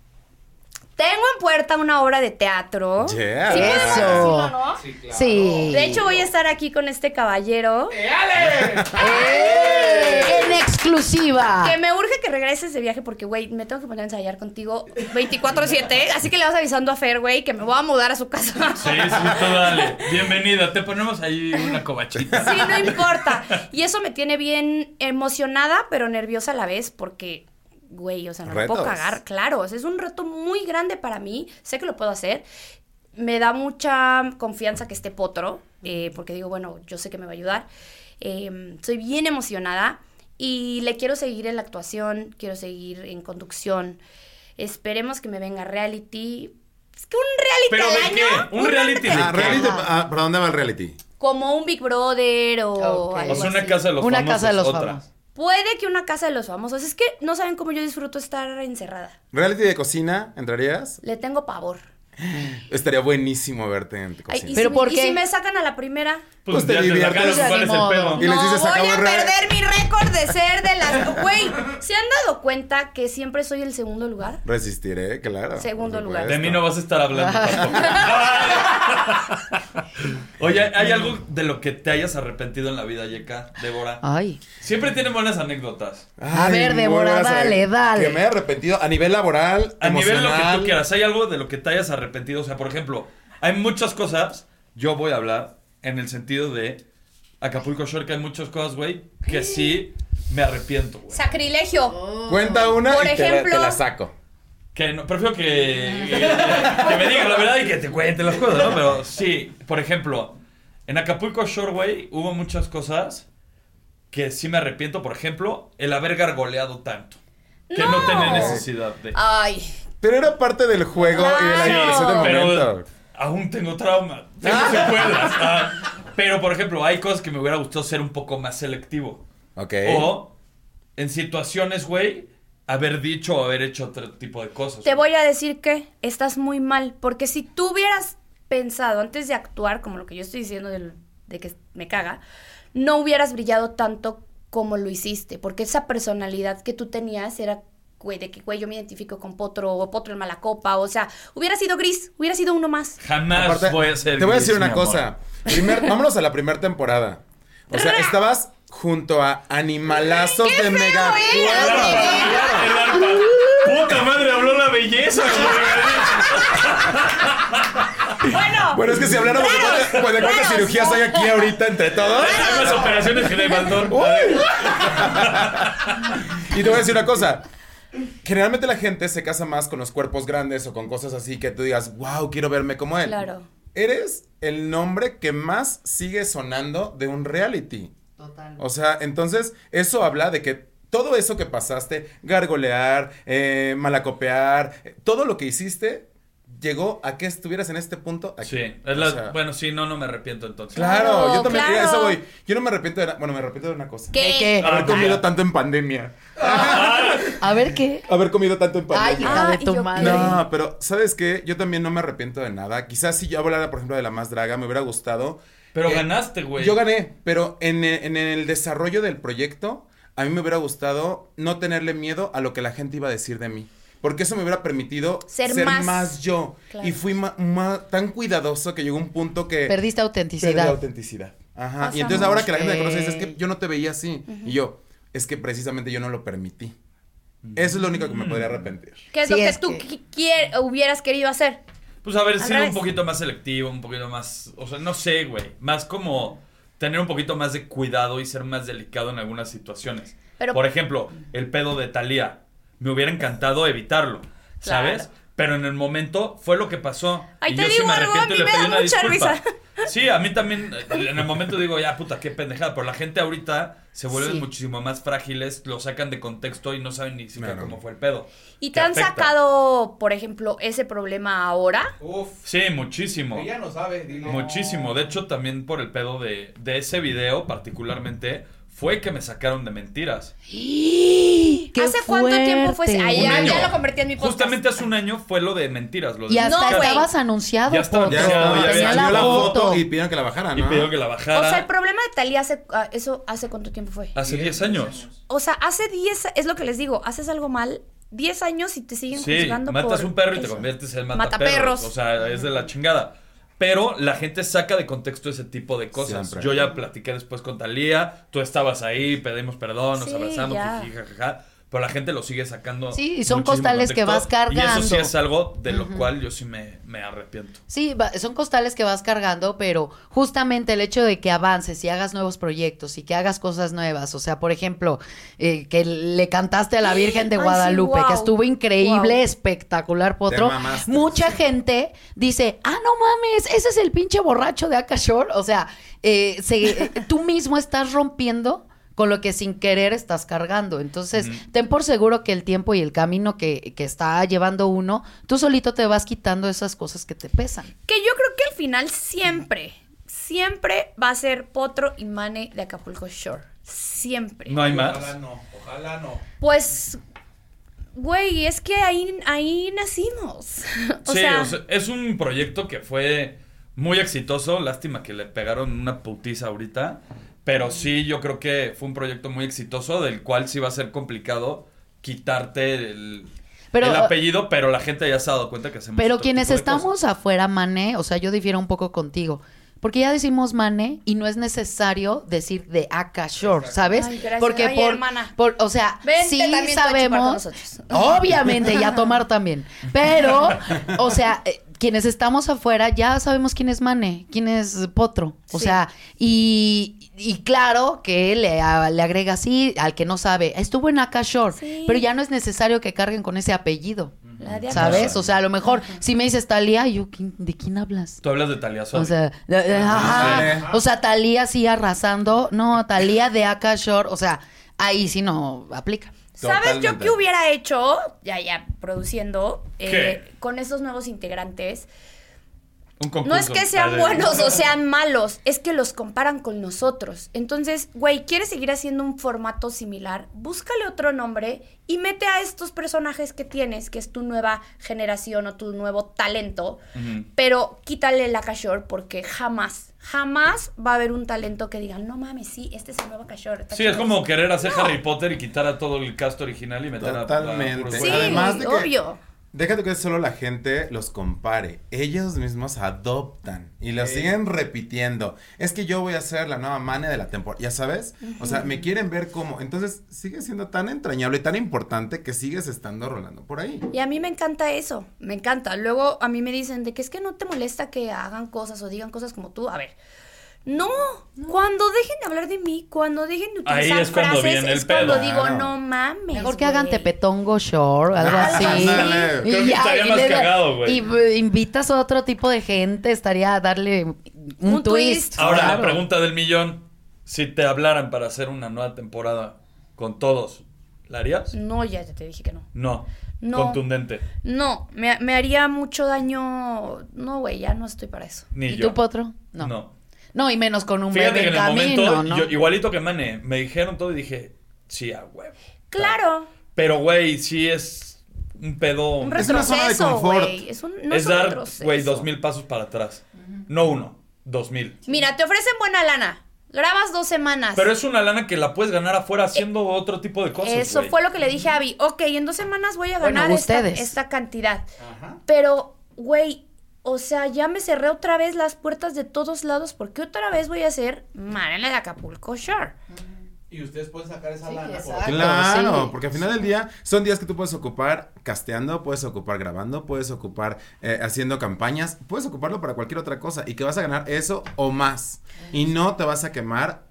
Tengo en puerta una obra de teatro. Yeah. Sí podemos Eso. decirlo, ¿no? Sí. De hecho, voy a estar aquí con este caballero. ¡Eh! En exclusiva. Que me urge que regreses de viaje porque, güey, me tengo que poner a ensayar contigo 24-7. Así que le vas avisando a Fer, güey, que me voy a mudar a su casa. Sí, sí, tú dale. Bienvenida. Te ponemos ahí una cobachita. Sí, no importa. Y eso me tiene bien emocionada, pero nerviosa a la vez porque, güey, o sea, no me puedo cagar. Claro, o sea, es un reto muy grande para mí. Sé que lo puedo hacer. Me da mucha confianza que esté Potro, eh, porque digo, bueno, yo sé que me va a ayudar. Eh, soy bien emocionada y le quiero seguir en la actuación, quiero seguir en conducción. Esperemos que me venga reality. Es que un ¿Pero reality de al año. qué? ¿Un reality Ah, reality, ah, ¿Para dónde va el reality? Como un Big Brother o Ok. algo O sea, una así. casa de los Una famosos. casa de los otra. famosos. Puede que una casa de los famosos. Es que no saben cómo yo disfruto estar encerrada. ¿Reality de cocina? ¿Entrarías? Le tengo pavor. Estaría buenísimo verte en tu Ay, cocina. ¿y, ¿Pero si, por me- y qué? si me sacan a la primera? Pues, Pues te diviertes. Pues, pedo. Y les no, dices, voy "Acabo a perder mi récord de ser de las... Güey, ¿se han dado cuenta que siempre soy el segundo lugar? Resistiré, claro. Segundo lugar. De mí no vas a estar hablando tampoco. Oye, ¿hay algo de lo que te hayas arrepentido en la vida, Yeka, Débora? Ay. Siempre tienen buenas anécdotas. A Ay, ver, muy Débora, buenas, dale, eh, dale. Que me he arrepentido a nivel laboral, A nivel lo que emocional. tú quieras, ¿hay algo de lo que te hayas arrepentido? O sea, por ejemplo, hay muchas cosas, yo voy a hablar en el sentido de Acapulco Shore, que hay muchas cosas, güey, que sí me arrepiento, güey. Sacrilegio. Cuenta una Por y te la- ejemplo- te la saco. Que no, prefiero que, que me digan la verdad y que te cuente las cosas, ¿no? Pero sí, por ejemplo, en Acapulco Shore, güey, hubo muchas cosas que sí me arrepiento. Por ejemplo, el haber gargoleado tanto. Que no, No. tenía necesidad de. Ay. Pero era parte del juego y de la Claro. diversión del pero momento. Aún tengo trauma. Tengo secuelas. ah. pero, por ejemplo, hay cosas que me hubiera gustado ser un poco más selectivo. Ok. O en situaciones, güey, haber dicho o haber hecho otro tipo de cosas. Te voy a decir que estás muy mal, porque si tú hubieras pensado antes de actuar, como lo que yo estoy diciendo del- de que me caga, no hubieras brillado tanto como lo hiciste, porque esa personalidad que tú tenías era, güey, de que, güey, yo me identifico con Potro, o Potro en mala copa, o sea, hubiera sido gris, hubiera sido uno más. Jamás Aparte, voy a ser Te voy a gris, decir una cosa. Primer- vámonos a la primera temporada. O sea, estabas junto a animalazos de mega. El arpa. Puta madre, habló la belleza, güey. Bueno, Bueno, es que si habláramos de cuántas, pues, de cuántas cirugías hay aquí ahorita entre todos. Hay más operaciones que de Baldor. Y te voy a decir una cosa. Generalmente la gente se casa más con los cuerpos grandes o con cosas así que tú digas, wow, quiero verme como él. Claro. Eres el nombre que más sigue sonando de un reality. Total. O sea, entonces eso habla de que todo eso que pasaste, gargolear, eh, malacopear, eh, todo lo que hiciste llegó a que estuvieras en este punto. Aquí. Sí, es la- O sea, bueno, sí, no, no me arrepiento entonces. Claro, Claro, yo también, claro. eso voy. Yo no me arrepiento de. Bueno, me arrepiento de una cosa. ¿Qué? ¿De qué? Haber Ah, comido ya. tanto en pandemia. A ver qué. Haber comido tanto en Ay, pandemia. hija Ah, de y tu madre. No, pero ¿sabes qué? Yo también no me arrepiento de nada. Quizás si yo hablara, por ejemplo, de la más draga, me hubiera gustado. Pero Eh, ganaste, güey. Yo gané, pero en, en el desarrollo del proyecto, a mí me hubiera gustado no tenerle miedo a lo que la gente iba a decir de mí. Porque eso me hubiera permitido Ser ser, más. más. yo. Claro. Y fui ma- ma- tan cuidadoso que llegó un punto que... Perdiste Perdí autenticidad. autenticidad. Ajá. Y entonces ahora que la gente me conoce dice, es que yo no te veía así. Y yo, es que precisamente yo no lo permití. Eso es lo único que me podría arrepentir. ¿Qué es Sí, lo que es tú que- qui- quier- hubieras querido hacer? Pues haber sido un revés. poquito más selectivo, un poquito más. O sea, no sé, güey. Más como tener un poquito más de cuidado y ser más delicado en algunas situaciones. Pero- Por ejemplo, el pedo de Thalía. Me hubiera encantado evitarlo, ¿sabes? Claro. Pero en el momento fue lo que pasó. Ay, y te yo sí digo me algo, arrepiento a y mí le me pedí da una mucha disculpa. risa. Sí, a mí también. En el momento digo, ya, puta, qué pendejada. Pero la gente ahorita se vuelven Sí. muchísimo más frágiles, lo sacan de contexto y no saben ni siquiera Claro. cómo fue el pedo. ¿Y te han afecta. sacado, por ejemplo, ese problema ahora? Uf. Sí, muchísimo. Ella no sabe, dile. Muchísimo. De hecho, también por el pedo de, de ese video, particularmente, fue que me sacaron de mentiras. ¡Qué ¿Hace cuánto tiempo fue! Ay, Un ya, ya lo convertí en mi podcast. Justamente hace un año fue lo de mentiras. Lo de Y hasta No, estabas anunciado, Ya estaba Potro. anunciado, ya Tenía había la Salió la foto. foto y pidieron que la bajara, Y ¿no? pidió que la bajara. O sea, el problema de Talía hace, ah, eso hace cuánto tiempo fue. Hace 10 años. O sea, hace 10, es lo que les digo, haces algo mal 10 años y te siguen Sí, juzgando matas por un perro y te conviertes en mataperros. Mataperros. O sea, es de la chingada. Pero la gente saca de contexto ese tipo de cosas. Siempre. Yo ya platiqué después con Talía, tú estabas ahí, pedimos perdón, nos Sí, abrazamos, ya. jiji, jajaja. Pero la gente lo sigue sacando. Sí, y son costales que vas Y eso sí cargando. es algo de lo cual yo sí me, me arrepiento. Sí, va- son costales que vas cargando, pero justamente el hecho de que avances y hagas nuevos proyectos y que hagas cosas nuevas, o sea, por ejemplo, eh, que le cantaste a la Virgen de Ay, sí, Guadalupe, que estuvo increíble, espectacular, Potro. mamaste. Mucha gente dice, ah, no mames, ese es el pinche borracho de Akashore. O sea, eh, se- tú mismo estás rompiendo con lo que sin querer estás cargando. Entonces, ten por seguro que el tiempo y el camino que, que está llevando uno, tú solito te vas quitando esas cosas que te pesan. Que yo creo que al final siempre, siempre va a ser Potro y Mane de Acapulco Shore. Siempre. No hay más. no, ojalá no. Pues, güey, es que ahí, ahí nacimos. o, sí, sea, o sea, es un proyecto que fue muy exitoso. Lástima que le pegaron una putiza ahorita. Pero sí, yo creo que fue un proyecto muy exitoso, del cual sí va a ser complicado quitarte el, Pero, el uh, apellido, pero la gente ya se ha dado cuenta que hacemos Pero otro quienes tipo de estamos cosas. afuera, Mané, o sea, yo difiero un poco contigo. Porque ya decimos Mané y no es necesario decir de Akashore, ¿sabes? Ay. Porque Ay, por, hermana. por- o sea, Vente sí sabemos, obviamente, y a tomar también. Pero, o sea, eh, quienes estamos afuera ya sabemos quién es Mané, quién es Potro. O Sí. sea, y, y claro que le, a- le agrega así al que no sabe, estuvo en Akashore, Sí. pero ya no es necesario que carguen con ese apellido. la de ¿Sabes? O sea, a lo mejor si me dices Talía, yo, ¿quién- ¿de quién hablas? Tú hablas de Talia Suárez. O sea, de- de- ajá. sí. o sea, Talía sí arrasando. No, Talía de Akashore. O sea, ahí sí no aplica. ¿Sabes yo qué hubiera hecho? Ya, ya, produciendo. eh, con estos nuevos integrantes. Un concurso. No es que sean buenos o sean malos, es que los comparan con nosotros. Entonces, güey, ¿quieres seguir haciendo un formato similar? Búscale otro nombre y mete a estos personajes que tienes, que es tu nueva generación o tu nuevo talento, pero quítale la cashore porque jamás, jamás va a haber un talento que digan, no mames, sí, este es el nuevo está Sí, es chido". como querer hacer Harry Potter y quitar a todo el cast original y meter a- a... Totalmente. Sí. Además de que- obvio. Déjate que solo la gente los compare. Ellos mismos adoptan y lo siguen repitiendo. Es que yo voy a ser la nueva mane de la temporada. Ya sabes? O sea, me quieren ver como. Entonces sigue siendo tan entrañable y tan importante que sigues estando rolando por ahí. Y a mí me encanta eso, me encanta. Luego a mí me dicen de que es que no te molesta que hagan cosas o digan cosas como tú. A ver, no, cuando dejen de hablar de mí, cuando dejen de Ahí utilizar es cuando frases, viene el es cuando pedo. digo, Claro. no mames. Mejor que hagan güey". Tepetongo Shore, algo Ah, así. Creo que estaría y más cagado, güey. Y eh, invitas a otro tipo de gente, estaría a darle un, Un twist. twist. Ahora, la pregunta del millón. Si te hablaran para hacer una nueva temporada con todos, ¿la harías? No, ya, ya te dije que no. No. No. Contundente. No, me, me haría mucho daño. No, güey, ya no estoy para eso. Ni ¿Y yo. tú, Potro? No. No. No. y menos con un Fíjate bebé que en el camino, momento, ¿no? yo- igualito que Mane, me dijeron todo y dije, sí, a huevo. Claro, Pero, güey, sí es un pedo. un Es una zona de retroceso, confort. Es un, no es dar, retroceso. güey, dos mil pasos para atrás. No uno, dos mil. Mira, te ofrecen buena lana. Grabas dos semanas. Pero es una lana que la puedes ganar afuera haciendo otro tipo de cosas. Eso fue lo que le dije a Abby. Ok, en dos semanas voy a Bueno, ganar esta, ustedes. esta cantidad. Pero, güey, o sea, ya me cerré otra vez las puertas de todos lados porque otra vez voy a hacer Marana de Acapulco Shore. Y ustedes pueden sacar esa Sí, lana. por- exacto. Claro, sí. porque al final del día son días que tú puedes ocupar casteando, puedes ocupar grabando, puedes ocupar eh, haciendo campañas, puedes ocuparlo para cualquier otra cosa y que vas a ganar eso o más. Y no te vas a quemar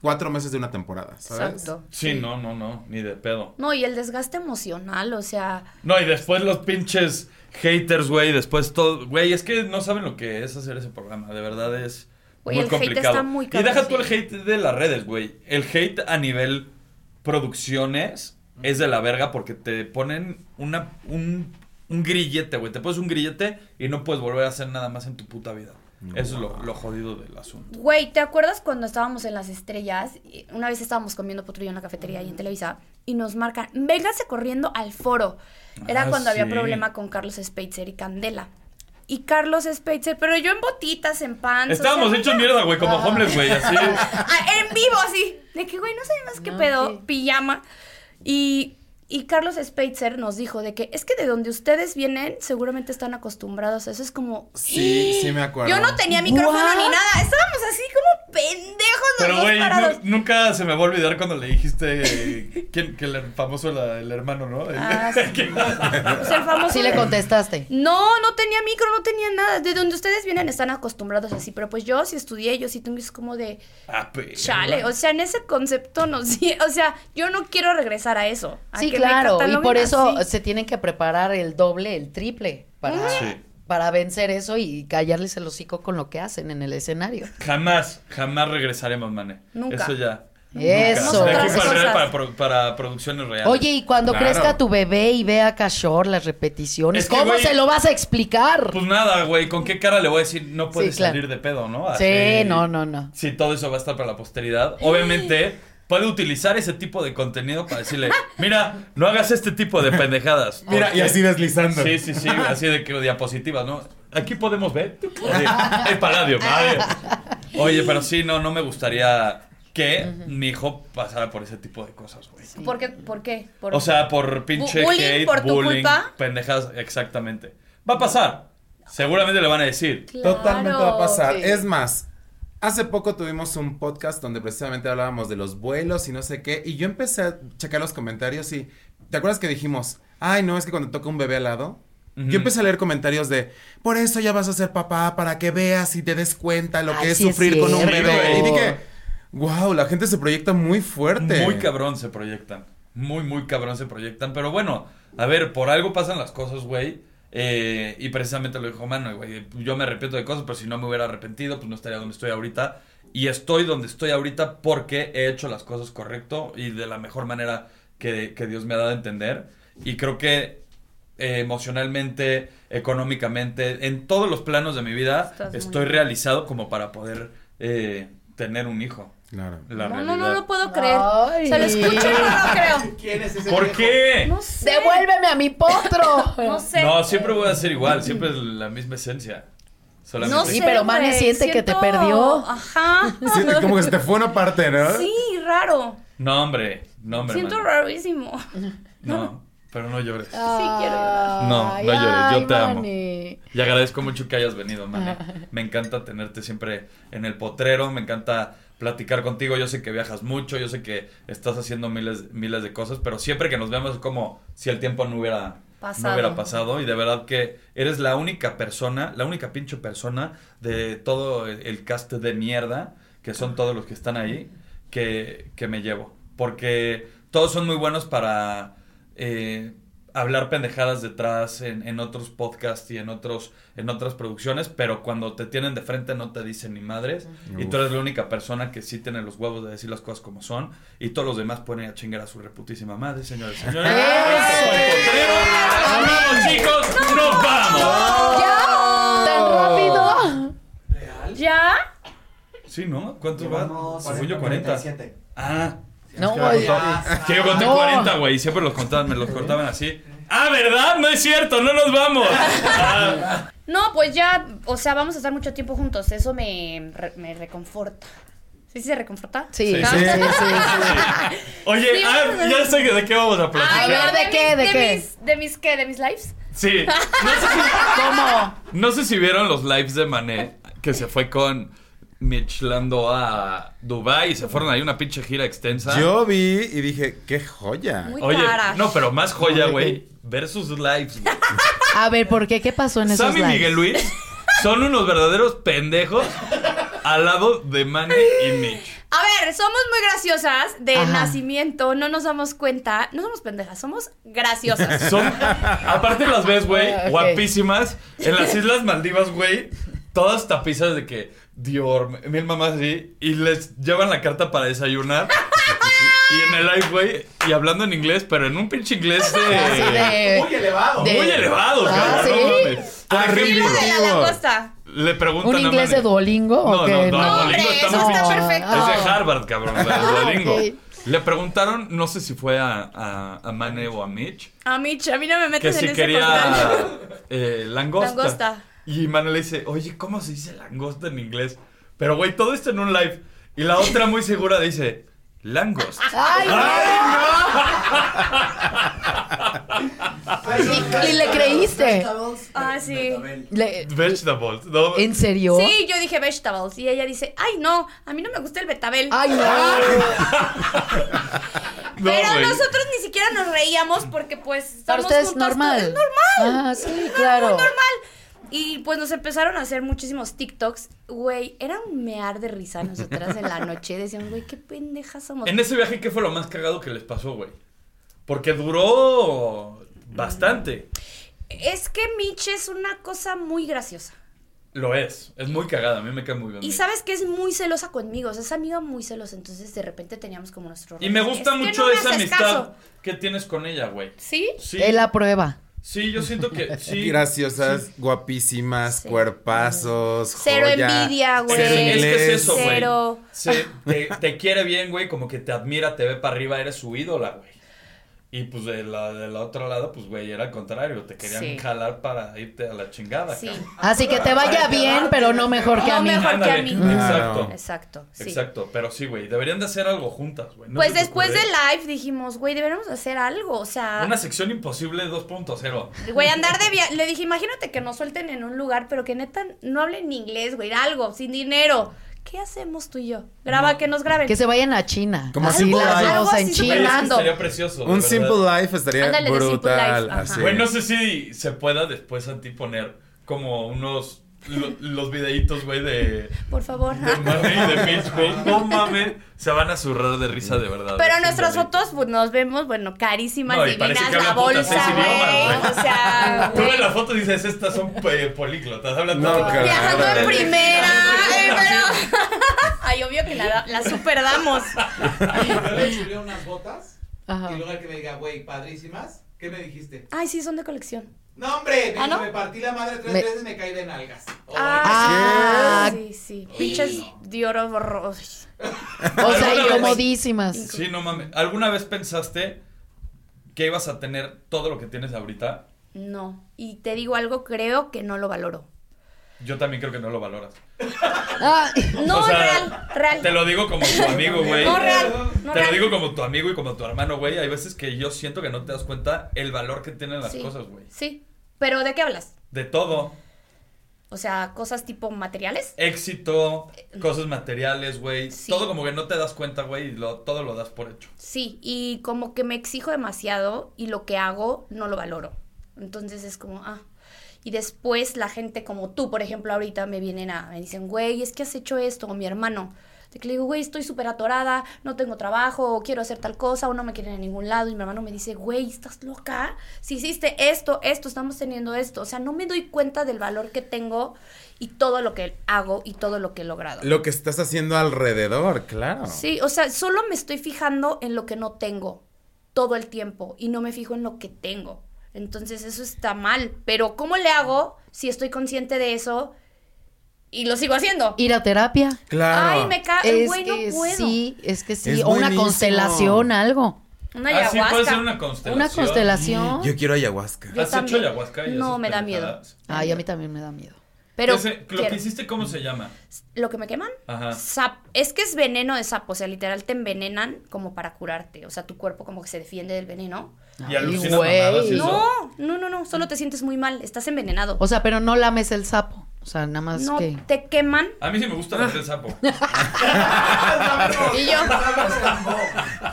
cuatro meses de una temporada, ¿sabes? Exacto. Sí, no, no, no, ni de pedo. No, y el desgaste emocional, o sea, No, y después los pinches haters, güey, después todo. Güey, es que no saben lo que es hacer ese programa, de verdad es muy el hate complicado. está muy y deja tú sí. el hate de las redes, güey. El hate a nivel producciones es de la verga porque te ponen una, un, un grillete, güey. Te pones un grillete y no puedes volver a hacer nada más en tu puta vida. Eso es lo, lo jodido del asunto. güey, ¿te acuerdas cuando estábamos en las estrellas? Y Una vez estábamos comiendo potrillo en la cafetería ahí en Televisa y nos marcan, véngase corriendo al foro. Era Ah, cuando había problema con Carlos Speitzer y Candela. Y Carlos Speitzer, pero yo en botitas, en pants. o Estábamos sea, hechos mierda, güey, como homeless, güey, así. Ah, en vivo, así. De que, güey, no sabemos qué No, pedo. sí. Pijama. Y, y Carlos Speitzer nos dijo de que es que de donde ustedes vienen seguramente están acostumbrados a eso. Es como... Sí, sí me acuerdo. Yo no tenía micrófono What? ni nada. Estábamos así como pendejos los Pero, güey, nunca se me va a olvidar cuando le dijiste eh, quién- que el famoso la- el hermano, ¿no? Ah, sí. Pues el famoso Sí le contestaste. No, no tenía micro, no tenía nada. De donde ustedes vienen están acostumbrados así, pero pues yo sí estudié, yo sí tengo es como de Ah, pero- chale, o sea, en ese concepto no sí, o sea, yo no quiero regresar a eso. a Sí, que me claro. Y por eso así. se tienen que preparar el doble, el triple para, Sí. Para vencer eso y callarles el hocico con lo que hacen en el escenario. Jamás, jamás regresaremos, mane. Nunca. Eso ya. Eso. De aquí para, producciones reales. Oye, y cuando Claro. crezca tu bebé y vea Cashor, las repeticiones, Es que, ¿cómo güey, se lo vas a explicar? Pues nada, güey, ¿con qué cara le voy a decir no puedes Sí, claro. salir de pedo, no? Sí, no, no, no. Sí, todo eso va a estar para la posteridad. Obviamente, puede utilizar ese tipo de contenido para decirle, mira, no hagas este tipo de pendejadas. Mira, y así deslizando. Sí, sí, sí, así de que diapositivas, ¿no? Aquí podemos ver. Así, el paladio, madre. Oye, pero sí, no, no me gustaría que mi hijo pasara por ese tipo de cosas, güey. ¿Por qué? ¿Por qué? Por- O sea, por pinche bullying hate, por tu bullying, culpa. pendejadas, exactamente. Va a pasar. Seguramente le van a decir. Claro. Totalmente va a pasar. sí. Es más, hace poco tuvimos un podcast donde precisamente hablábamos de los vuelos y no sé qué. Y yo empecé a checar los comentarios y. ¿Te acuerdas que dijimos, ay, no, es que cuando toca un bebé al lado? Yo empecé a leer comentarios de, por eso ya vas a ser papá, para que veas y te des cuenta lo que es sí es sufrir con un bebé. Y dije, wow, la gente se proyecta muy fuerte. Muy cabrón se proyectan. Muy, muy cabrón se proyectan. Pero bueno, a ver, por algo pasan las cosas, güey. Eh, y precisamente lo dijo Mano, güey. Yo me arrepiento de cosas, pero si no me hubiera arrepentido, pues no estaría donde estoy ahorita. Y estoy donde estoy ahorita porque he hecho las cosas correcto y de la mejor manera que, que Dios me ha dado a entender. Y creo que eh, emocionalmente, económicamente, en todos los planos de mi vida, Estás estoy realizado como para poder eh, tener un hijo. Claro. La no, no, realidad. no lo puedo creer. Ay. Se lo escucho y no lo creo. ¿Quién es ese ¿Por viejo? qué? No sé. ¡Devuélveme a mi potro! No sé. No, siempre voy a ser igual, siempre es la misma esencia. Solamente. No Sí, sé, pero Mane siente que te perdió. Ajá. Sí, como que se te fue una parte, ¿no? Sí, raro. No, hombre, no, hombre. Siento rarísimo. No, pero no llores. quiero llorar. No, no llores, yo te amo. Y agradezco mucho que hayas venido, Mane. Me encanta tenerte siempre en el potrero, me encanta platicar contigo. Yo sé que viajas mucho, yo sé que estás haciendo miles, miles de cosas, pero siempre que nos vemos es como si el tiempo no hubiera no Pasado. hubiera pasado. Y de verdad que eres la única persona, la única pinche persona de todo el, el cast de mierda, que son todos los que están ahí, que, que me llevo. Porque todos son muy buenos para eh, hablar pendejadas detrás en, en otros podcasts y en otros en otras producciones, pero cuando te tienen de frente no te dicen ni madres y tú eres la única persona que sí tiene los huevos de decir las cosas como son y todos los demás pueden ir a chingar a su reputísima madre, señores y señores. Esto fue el Potrero. Nos vamos, chicos, nos vamos. ¡Ya! ¡Tan rápido! ¿Ya? Sí, ¿no? ¿Cuántos van? Según yo 40. 47. Ah, No, oye, que yo conté No. 40, güey, y siempre los contaban, me los cortaban así. Ah, ¿verdad? No es cierto, no nos vamos. Ah, No, pues ya, o sea, vamos a estar mucho tiempo juntos. Eso me, re- me reconforta. ¿Sí se reconforta? Sí, sí, Sí. sí, sí, sí. Oye, Sí, ah, a- ya sé de qué vamos a platicar. ver, no, ¿de qué, de qué? mis- ¿De mis qué? ¿De mis lives? Sí. No sé, si, ¿Cómo? no sé si vieron los lives de Mané, que se fue con Michlando a Dubai y se fueron ahí una pinche gira extensa. Yo vi y dije, qué joya. Muy Oye, cara. no, pero más joya, güey, ver sus lives. güey. A ver, ¿por qué? ¿Qué pasó en esos Sam y lives? Miguel Luis son unos verdaderos pendejos al lado de Manny y Mitch. A ver, somos muy graciosas de Ajá. nacimiento, no nos damos cuenta, no somos pendejas, somos graciosas. Son, aparte las ves, güey, Ah, ok. guapísimas. En las Islas Maldivas, güey, todas tapizadas de que Dior, mil mamás así, y les llevan la carta para desayunar. Y en el live, güey, y hablando en inglés, pero en un pinche inglés de... De... Muy elevado. de- Muy elevado, Ah, cabrón. ¿sí? no Arriba. ejemplo, de la langosta. le preguntan ¿Un a inglés Manny- de Duolingo o No, qué? no, no, No, Duolingo está muy perfecto. Es de Ah. Harvard, cabrón, de Ah, Duolingo. Le preguntaron, no sé si fue a, a, a Mane o a Mitch, A Mitch, a mí no me que metes en si ese quería eh, langosta. Langosta. Y Mane le dice, oye, ¿cómo se dice langosta en inglés? Pero, güey, todo esto en un live. Y la otra muy segura dice, langost. ¡Ay, no! Y- y le creíste. Ah, sí. Le- Vegetables. No. ¿En serio? Sí, yo dije vegetables y ella dice, ay no, a mí no me gusta el betabel. Ay, no. No, Pero nosotros ni siquiera nos reíamos porque pues Para estamos ustedes juntas normal. Es normal. Ah, sí, claro. Muy normal. Y pues nos empezaron a hacer muchísimos TikToks. Güey, era un mear de risa nosotras en la noche. Decían, güey, qué pendejas somos. En ese viaje, ¿qué fue lo más cagado que les pasó, güey? Porque duró bastante. Es que Mitch es una cosa muy graciosa. Lo es. Es muy cagada. A mí me cae muy bien. Y sabes que es muy celosa conmigo. O sea, es amiga muy celosa. Entonces de repente teníamos como nuestro. Y me gusta Es mucho no esa amistad caso. que tienes con ella, güey. ¿Sí? Sí. Él aprueba. Sí, yo siento que sí. Graciosas, guapísimas, Sí. cuerpazos, Cero joya, envidia, güey. cero Es que es eso, güey. Cero. Se- te, te quiere bien, güey, como que te admira, te ve para arriba, eres su ídola, güey. Y pues de la, del otro lado, pues, güey, era al contrario, te querían Sí. jalar para irte a la chingada, Sí. Así que te vaya bien, pero no mejor que a No mí. mejor. que a mí. Exacto. Exacto. Sí. Exacto, pero sí, güey, deberían de hacer algo juntas, güey. ¿No Pues después del live dijimos, güey, deberíamos hacer algo. O sea, Una sección imposible 2.0. güey, andar de viaje. Le dije, imagínate que nos suelten en un lugar, pero que neta no hablen ni inglés, güey, algo, sin dinero. ¿Qué hacemos tú y yo? Graba, que nos graben. Que se vayan a China. Como así Simple las Life. dos Algo así en China. estaría precioso. Un simple life estaría Ándale, brutal. Life, así. Güey, no sé si se pueda después a ti poner como unos. Lo- los videitos, güey, de. Por favor. De Marley y de Mitch, güey. No mames. Se van a zurrar de risa de verdad. Pero Es nuestras fotos, pues nos vemos, bueno, carísimas, No, divinas, la bolsa, güey. güey. O sea, Tú ves la foto y dices, estas son eh, políglotas. Hablan No, todo. viajando en primera. eh, pero... Ay, obvio que la, la super damos. Yo le unas botas Ajá. y luego el que me diga, güey, padrísimas, ¿qué me dijiste? Ay, sí, son de colección. No, hombre, me, ¿Ah, no? me partí la madre tres Me- veces y me caí de nalgas. Oh, Ah, ¿Qué? sí, sí. Pinches Dior O sea, Alguna vez- incomodísimas. Sí, no mames. ¿Alguna vez pensaste que ibas a tener todo lo que tienes ahorita? No. Y te digo algo, creo que no lo valoro. Yo también creo que no lo valoras. Ah, No, O sea, real, real. Te lo digo como tu amigo, güey. No, real. No, Te lo digo como tu amigo y como tu hermano, güey. Hay veces que yo siento que no te das cuenta el valor que tienen las Sí. cosas, güey. Sí. Pero ¿de qué hablas? De todo. O sea, cosas tipo materiales. Éxito, cosas materiales, güey. Sí. Todo como que no te das cuenta, güey, y lo, todo lo das por hecho. Sí, y como que me exijo demasiado y lo que hago no lo valoro. Entonces es como, ah. Y después la gente como tú, por ejemplo, ahorita me vienen a, me dicen, güey, es que has hecho esto, o mi hermano. De que le digo, güey, estoy súper atorada, no tengo trabajo, o quiero hacer tal cosa, o no me quieren en ningún lado. Y mi hermano me dice, güey, ¿estás loca? Si hiciste esto, esto, estamos teniendo esto. O sea, no me doy cuenta del valor que tengo y todo lo que hago y todo lo que he logrado. Lo que estás haciendo alrededor, claro. Sí, o sea, solo me estoy fijando en lo que no tengo todo el tiempo y no me fijo en lo que tengo. Entonces eso está mal. Pero ¿cómo le hago si estoy consciente de eso y lo sigo haciendo? ir a terapia. Claro. Ay, me cae, Es güey, no que puedo. sí, es que sí. Es o una constelación, algo. Una Ah, sí, ayahuasca. puede ser una constelación. Una constelación. Yo quiero ayahuasca. Yo ¿Has también. hecho ayahuasca y No, me da miedo. Ay, a mí también me da miedo. Pero Ese- lo quiero. que hiciste, ¿cómo se llama? ¿Lo que me queman? Ajá. Sap- es que es veneno de sapo, o sea, literal te envenenan como para curarte. O sea, tu cuerpo como que se defiende del veneno. Y alucinas güey. mamadas y eso. No, no, no, no, solo te sientes muy mal, estás envenenado. O sea, pero no lames el sapo. O sea, nada más no, que. te queman A mí sí me gusta Ah. el sapo. y yo.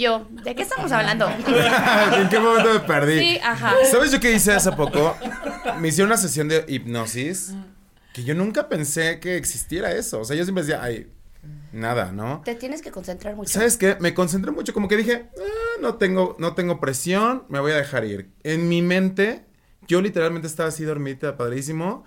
Yo, ¿de qué estamos hablando? ¿En qué momento me perdí? Sí, ajá. ¿Sabes yo qué hice hace poco? Me hicieron una sesión de hipnosis que yo nunca pensé que existiera eso. O sea, yo siempre decía, ay, nada, ¿no? Te tienes que concentrar mucho. ¿Sabes qué? Me concentré mucho, como que dije, "Ah, no, tengo, no tengo presión, me voy a dejar ir. En mi mente, yo literalmente estaba así dormida, padrísimo,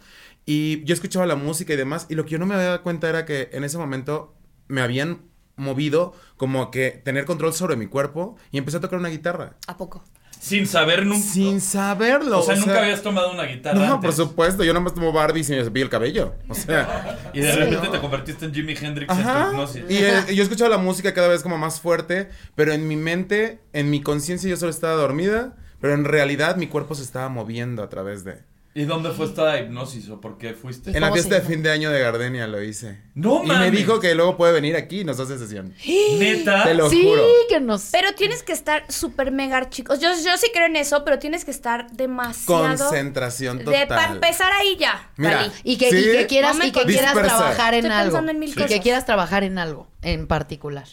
y yo escuchaba la música y demás, y lo que yo no me había dado cuenta era que en ese momento me habían movido como que tener control sobre mi cuerpo y empecé a tocar una guitarra. ¿A poco? Sin saber nunca. Sin saberlo. O sea, nunca habías tomado una guitarra. No, antes. por supuesto, yo nada más tomo Barbie y se me cepillo el cabello. O sea, Y de repente te convertiste en Jimi Hendrix en tu hipnosis. Y eh, yo escuchaba la música cada vez como más fuerte, pero en mi mente, en mi conciencia yo solo estaba dormida, pero en realidad mi cuerpo se estaba moviendo a través de... ¿Y dónde fue esta hipnosis o por qué fuiste? En la ¿Cómo fiesta de fin de año de Gardenia lo hice. No Y me dijo que luego puede venir aquí y nos hace sesión. Neta. Te lo sí, juro. que nos... Pero tienes que estar súper mega chicos. Yo, yo sí creo en eso, pero tienes que estar demasiado. Concentración De, total. para empezar ahí ya. Mira, valí. Y que, Sí. y que quieras, No me y que quieras dispersa. trabajar en Estoy algo. pensando en mil y que quieras trabajar en algo en particular.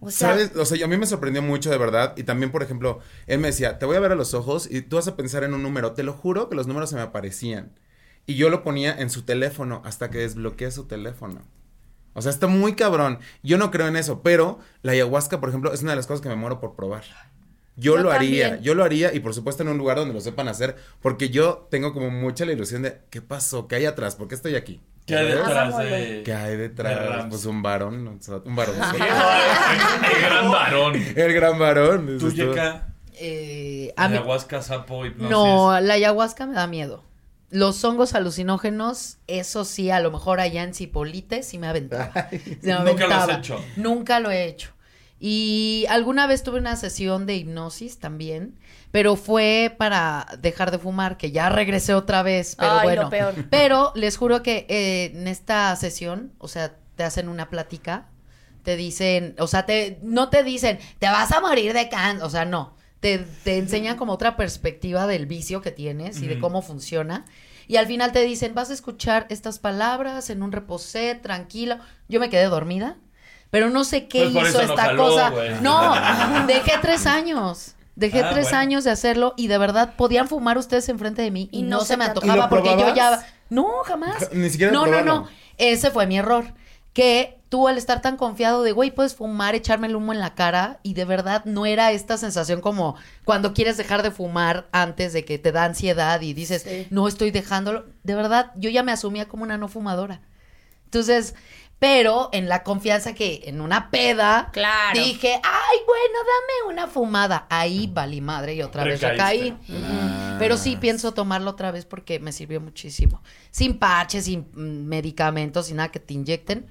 O sea, ¿Sabes? O sea, yo- a mí me sorprendió mucho de verdad. Y también, por ejemplo, él me decía, te voy a ver a los ojos y tú vas a pensar en un número. Te lo juro que los números se me aparecían. Y yo lo ponía en su teléfono hasta que desbloqueé su teléfono. O sea, está muy cabrón. Yo no creo en eso, pero la ayahuasca, por ejemplo, es una de las cosas que me muero por probar. Yo, Yo lo haría, también. yo lo haría y por supuesto en un lugar donde lo sepan hacer, porque yo tengo como mucha la ilusión de, ¿qué pasó? ¿Qué hay atrás? ¿Por qué estoy aquí? ¿Qué hay detrás de...? ¿Qué hay de detrás? Rams? Pues un varón, un varón. ¡Qué gran varón! El gran varón. Tú. Yeka, Eh, a ayahuasca, sapo, hipnosis. no, la ayahuasca me da miedo. Los hongos alucinógenos, eso sí, a lo mejor allá en Cipolite sí me aventaba. Se me Nunca lo has hecho. Nunca lo he hecho. Y alguna vez tuve una sesión de hipnosis también, pero fue para dejar de fumar, que ya regresé otra vez, pero Ay, bueno. lo peor. Pero les juro que eh, en esta sesión, o sea, te hacen una plática, te dicen, o sea, te, no te dicen, te vas a morir de cáncer, o sea, no. Te, te enseñan como otra perspectiva del vicio que tienes y de cómo funciona. Y al final te dicen, vas a escuchar estas palabras en un reposé, tranquilo. Yo me quedé dormida, pero no sé qué Pues hizo esta jaló, cosa. No, dejé tres años. Dejé Ah, tres bueno. años de hacerlo y de verdad podían fumar ustedes enfrente de mí y, Y no, no se se me antojaba ¿Y lo porque yo ya... No, jamás. Ni siquiera No, no, no. Ese fue mi error. Que tú al estar tan confiado de, güey, puedes fumar, echarme el humo en la cara y de verdad no era esta sensación como cuando quieres dejar de fumar antes de que te da ansiedad y dices, Sí. no estoy dejándolo. De verdad, yo ya me asumía como una no fumadora. Entonces, pero en la confianza que en una peda Claro. dije, ay, bueno, dame una fumada. Ahí valí madre y otra vez recaí. Ujú. Pero sí pienso tomarlo otra vez porque me sirvió muchísimo. Sin parches, sin mm, medicamentos, sin nada que te inyecten.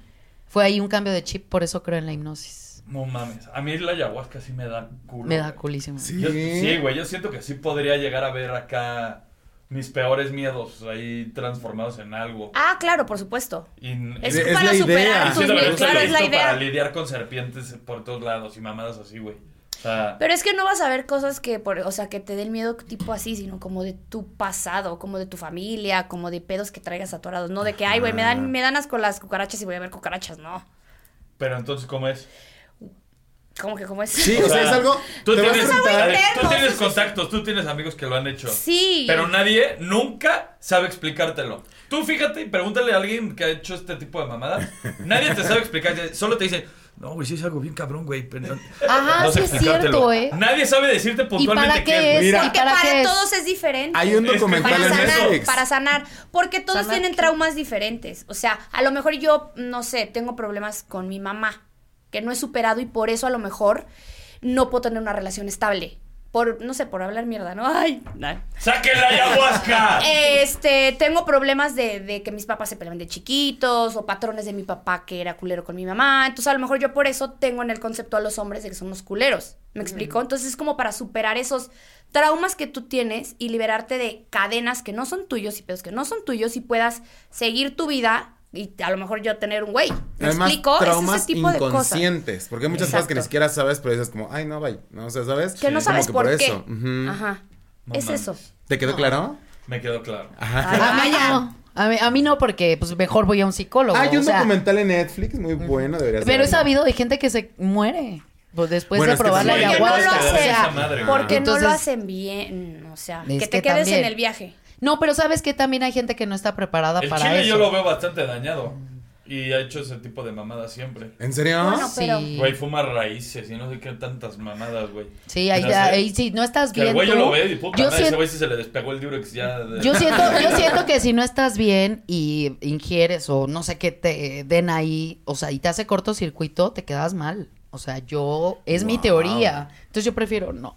Fue ahí un cambio de chip, por eso creo en la hipnosis. No mames. A mí la ayahuasca sí me da culo. Me da culísimo. Sí. Yo- sí, güey. Yo siento que sí podría llegar a ver acá mis peores miedos ahí transformados en algo. Ah, claro, por supuesto. Y, Es, Es para la idea. superar tus miedos. gusta Claro, es la listo para idea. lidiar con serpientes por todos lados y mamadas así, güey. O sea, Pero es que no vas a ver cosas que, por, o sea, que te den miedo tipo así, sino como de tu pasado, como de tu familia, como de pedos que traigas atorados. No de que, ay, güey, me dan, me dan asco las cucarachas y voy a ver cucarachas. No. pero entonces, ¿cómo es? ¿Cómo que cómo es? Sí, o sea, es algo. Tú te vas a tienes, sentar- a ver, tú tienes sí, sí, contactos, tú tienes amigos que lo han hecho. Sí. Pero nadie nunca sabe explicártelo. Tú fíjate y pregúntale a alguien que ha hecho este tipo de mamadas. Nadie te sabe explicar. Solo te dicen, no, güey, sí es algo bien cabrón, güey. pero no- Ajá, no sé sí es explicártelo". cierto, ¿eh? Nadie sabe decirte ¿Y puntualmente para qué es? Mira. ¿Y Porque para para, es? todos es diferente. Hay un Es que documental para en es sanar, Netflix. para sanar, porque todos ¿Sanar tienen qué? traumas diferentes. O sea, a lo mejor yo, no sé, tengo problemas con mi mamá, que no he superado y por eso a lo mejor no puedo tener una relación estable. Por, no sé, por hablar mierda, ¿no? Ay, no. ¡Saquen la ayahuasca! Este, tengo problemas de, de que mis papás se pelean de chiquitos o patrones de mi papá que era culero con mi mamá. Entonces, a lo mejor yo por eso tengo en el concepto a los hombres de que son unos culeros. ¿Me explico? Entonces, es como para superar esos traumas que tú tienes y liberarte de cadenas que no son tuyos y pedos que no son tuyos y puedas seguir tu vida y a lo mejor yo tener un güey. ¿Me Además, explico? Es ese tipo de cosas. inconscientes. Porque hay muchas cosas que ni Exacto. siquiera sabes, pero dices como, ay, no, vaya. No, o sea, ¿sabes? Que no sabes que por, qué. eso. Ajá. No es eso. ¿Te quedó claro? Me quedó claro. Ajá. Ay, A mí vaya. no. A mí, a mí no, porque pues mejor voy a un psicólogo. Hay un o sea, documental en Netflix muy bueno, deberías Pero he sabido de gente que se muere pues, después Bueno, de probar la Porque Porque no lo ayahuasca. Porque no lo hacen bien. O sea, Es que te que quedes también. en el viaje. No, pero sabes que también hay gente que no está preparada El para chile eso. yo lo veo bastante dañado. Y ha hecho ese tipo de mamadas siempre. ¿En serio? Bueno, pero- Sí. Güey, fuma raíces y no sé qué tantas mamadas, güey. Sí, ahí, sé. ahí sí, no estás Que el bien güey tú. yo lo ve y puta yo, madre, ese siento, güey sí se le despegó el Durex ya. de- yo siento, yo siento que si no estás bien y ingieres o no sé qué te den ahí, o sea, y te hace cortocircuito, te quedas mal. O sea, yo, es mi teoría. Entonces yo prefiero no.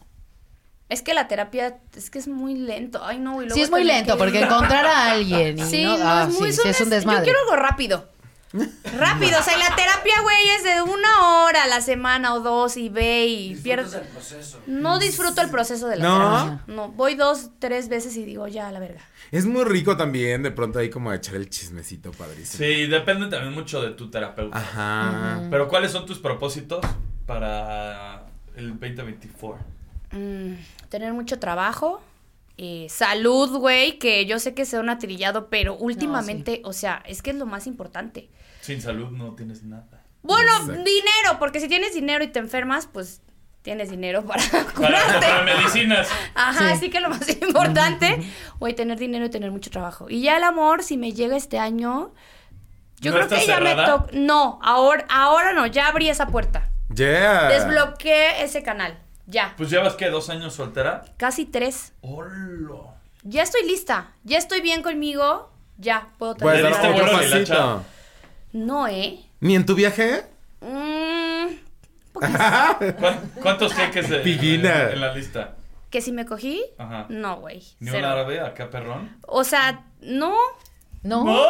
Es que la terapia es que es muy lento. Ay, no, y luego Sí, es muy lento, que- porque encontrar a alguien y Sí, no, no, ah, es muy sí, es sí, es un Yo desmadre. quiero algo rápido. Rápido, o sea, y la terapia, güey, es de una hora a la semana o dos y ve y pierdes. el proceso. No disfruto el proceso de la ¿No? terapia. No, voy dos, tres veces y digo, ya, a la verga. Es muy rico también, de pronto ahí como echar el chismecito padrísimo. Sí, depende también mucho de tu terapeuta. Ajá. Pero ¿cuáles son tus propósitos para el 2024? Mm, tener mucho trabajo. eh, salud, güey, que yo sé que sea un atrillado, pero últimamente, o sea, es que es lo más importante. Sin salud no tienes nada. Bueno, Exacto. dinero, porque si tienes dinero y te enfermas, pues tienes dinero para Para curarte. medicinas. Ajá, Sí. así que lo más importante, güey, tener dinero y tener mucho trabajo. Y ya el amor, si me llega este año, yo ¿No creo que ya me toca. No, ahora, ahora no, ya abrí esa puerta. Yeah. Desbloqueé ese canal. Ya. Pues llevas que dos años soltera. Casi tres. ¡Hola! Ya estoy lista. Ya estoy bien conmigo. Ya, puedo. ¿Le dar diste vuelo a la hilacha? No, ¿eh? ¿Ni en tu viaje? Mm, ¿Cuán- ¿Cuántos jeques de, Pillina. en la lista? ¿Que si me cogí? Ajá. No, güey. ¿Ni cero. un árabe acá, perrón? O sea, no. ¿No? No,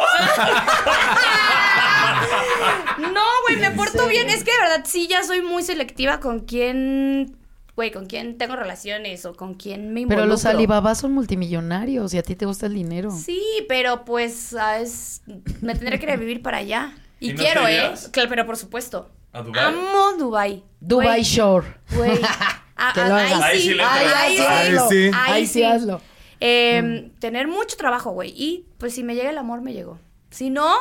güey, me porto bien. Es que de verdad sí ya soy muy selectiva con quién, güey, con quién tengo relaciones o con quién me involucro. Pero los Alibaba son multimillonarios y a ti te gusta el dinero. Sí, pero pues es- me tendré que ir a vivir para allá. Y, ¿Y no quiero, ¿eh? Claro, pero por supuesto. ¿A Dubái? Amo Dubai. Dubai Shore. Güey. Ah, ah, ahí sí, ahí, sí. Ahí sí. Ahí sí hazlo. Eh, Tener mucho trabajo, güey. Y pues si me llega el amor, me llegó. Si no,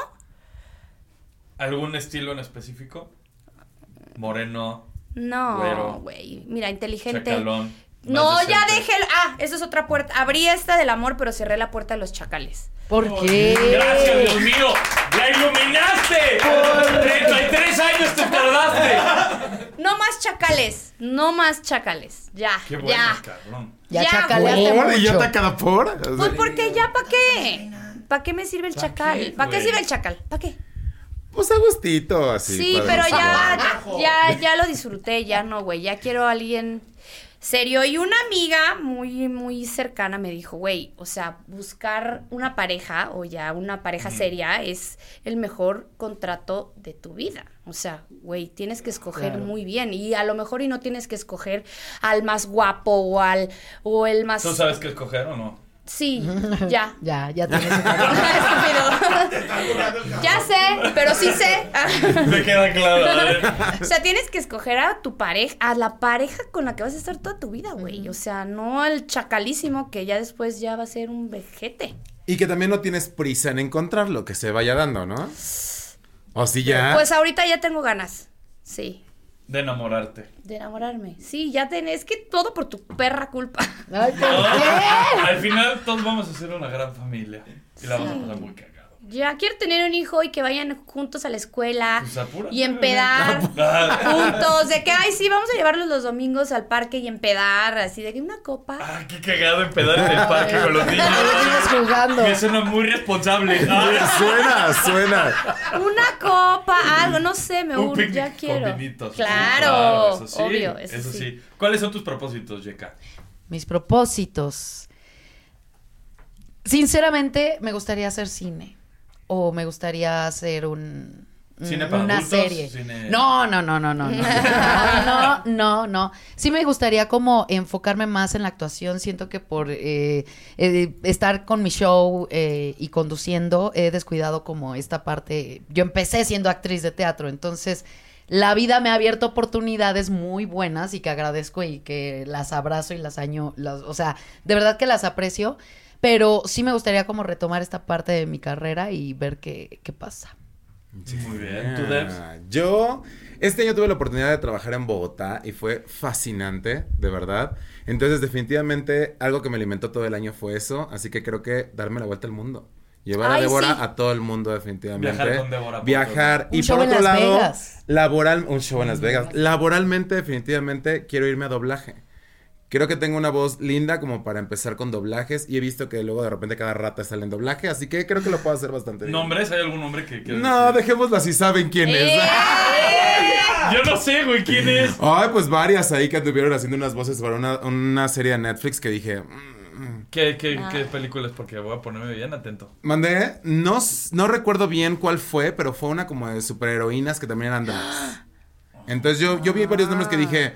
¿Algún estilo en específico? Moreno, no, güey. Mira, inteligente. chacalón. No, ya el- Ah, eso es otra puerta. Abrí esta del amor, pero cerré la puerta de los chacales. ¿Por qué? Gracias, Dios mío. ¡La iluminaste! 33 años te tardaste. No más chacales. No más chacales. Ya. Qué bueno, ya. cabrón. Ya, Ya, chacaleaste ¿Por? ¿Y yo mucho. atacada por? Pues porque ya, ¿para qué? ¿Para qué me sirve el chacal? ¿Para qué sirve el chacal? ¿Para qué? Pues a gustito, así. Sí, pero ya, ya, ya lo disfruté, ya no, güey. Ya quiero a alguien serio. Y una amiga muy, muy cercana me dijo, güey, o sea, buscar una pareja o ya una pareja seria es el mejor contrato de tu vida. O sea, güey, tienes que escoger Claro. muy bien. Y a lo mejor y no tienes que escoger al más guapo o al, o el más... ¿Tú sabes qué escoger o no? Sí, ya. Ya, ya tienes. ya sé, pero sí sé. Me queda claro. a ver. O sea, tienes que escoger a tu pareja, a la pareja con la que vas a estar toda tu vida, güey. O sea, no el chacalísimo que ya después ya va a ser un vejete. Y que también no tienes prisa en encontrarlo, que se vaya dando, ¿no? O si ya. Pues ahorita ya tengo ganas. Sí. De enamorarte. De enamorarme. Sí, ya tenés. Es que todo por tu perra culpa. Ay, ¿por qué? Al final todos vamos a ser una gran familia. Y la vamos a pasar muy cagado. Ya quiero tener un hijo y que vayan juntos a la escuela Pues apúrate, y empedar juntos. De que, ay, sí, vamos a llevarlos los domingos al parque y empedar. Así de que una copa. ah, qué cagado empedar en el parque con los niños. Jugando. Me suena muy responsable. Ah, Suena, suena. Una copa, algo, no sé, me un urge, ya quiero. con vinitos. Claro, eso sí, obvio, eso, sí. ¿Cuáles son tus propósitos, Yeka? Mis propósitos. Sinceramente, me gustaría hacer cine. O me gustaría hacer un. ¿Cine para una adultos? serie. Cine- No, no, no, no, no, no. No, no, no. Sí me gustaría como enfocarme más en la actuación. Siento que por eh, eh, estar con mi show eh, y conduciendo he descuidado como esta parte. Yo empecé siendo actriz de teatro, entonces la vida me ha abierto oportunidades muy buenas y que agradezco y que las abrazo y las año, las, o sea, de verdad que las aprecio. Pero sí me gustaría como retomar esta parte de mi carrera y ver qué, qué pasa. Muy bien. ¿Tú, Debs? Yo este año tuve la oportunidad de trabajar en Bogotá y fue fascinante, de verdad. Entonces, definitivamente, algo que me alimentó todo el año fue eso. Así que creo que darme la vuelta al mundo. Llevar a Débora sí. a todo el mundo, definitivamente. Viajar con Débora Viajar. Y por otro lado, Vegas. laboral, un show en Las Vegas. Laboralmente, definitivamente, quiero irme a doblaje. Creo que tengo una voz linda como para empezar con doblajes y he visto que luego de repente cada rata sale en doblaje, así que creo que lo puedo hacer bastante bien. ¿Nombres? ¿Hay algún nombre que quieras No, decir? dejémoslo así, saben quién es. ¡Eh! Yo no sé, güey, ¿quién es? Ay, pues varias ahí que anduvieron haciendo unas voces para una, una serie de Netflix que dije, "Mm, ¿Qué, qué, Ah. qué película es? Porque voy a ponerme bien atento. Mandé, no, no recuerdo bien cuál fue, pero fue una como de superheroínas que también eran drags. Entonces yo, yo vi varios nombres que dije,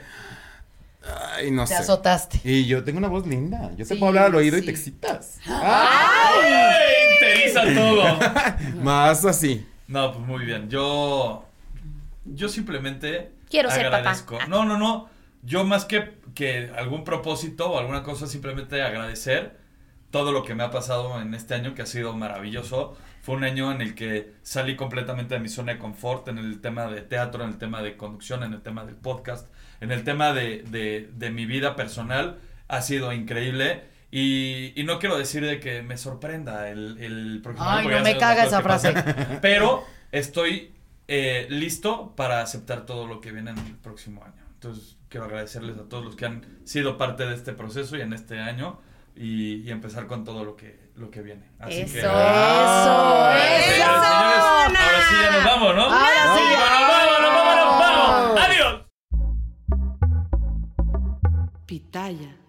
ay, no Te sé. azotaste. Y yo tengo una voz linda. Yo te Sí, puedo hablar al oído y te excitas. ¡Ay! Interiza todo. Más así. No, pues muy bien. Yo. Yo simplemente. Quiero ser papá. agradezco. No, no, no. Yo más que, que algún propósito o alguna cosa, simplemente agradecer todo lo que me ha pasado en este año, que ha sido maravilloso. Fue un año en el que salí completamente de mi zona de confort en el tema de teatro, en el tema de conducción, en el tema del podcast, en el tema de, de- de mi vida personal. Ha sido increíble. Y, y no quiero decir de que me sorprenda el, el próximo año, Ay, no me caga esa frase. Pero estoy eh, listo para aceptar todo lo que viene en el próximo año. Entonces, quiero agradecerles a todos los que han sido parte de este proceso y en este año y, y empezar con todo lo que, lo que viene. Así Eso, que, eso, Señores, eso, señores, ahora sí ya nos vamos, ¿no? Ahora sí. ¡Nos vamos,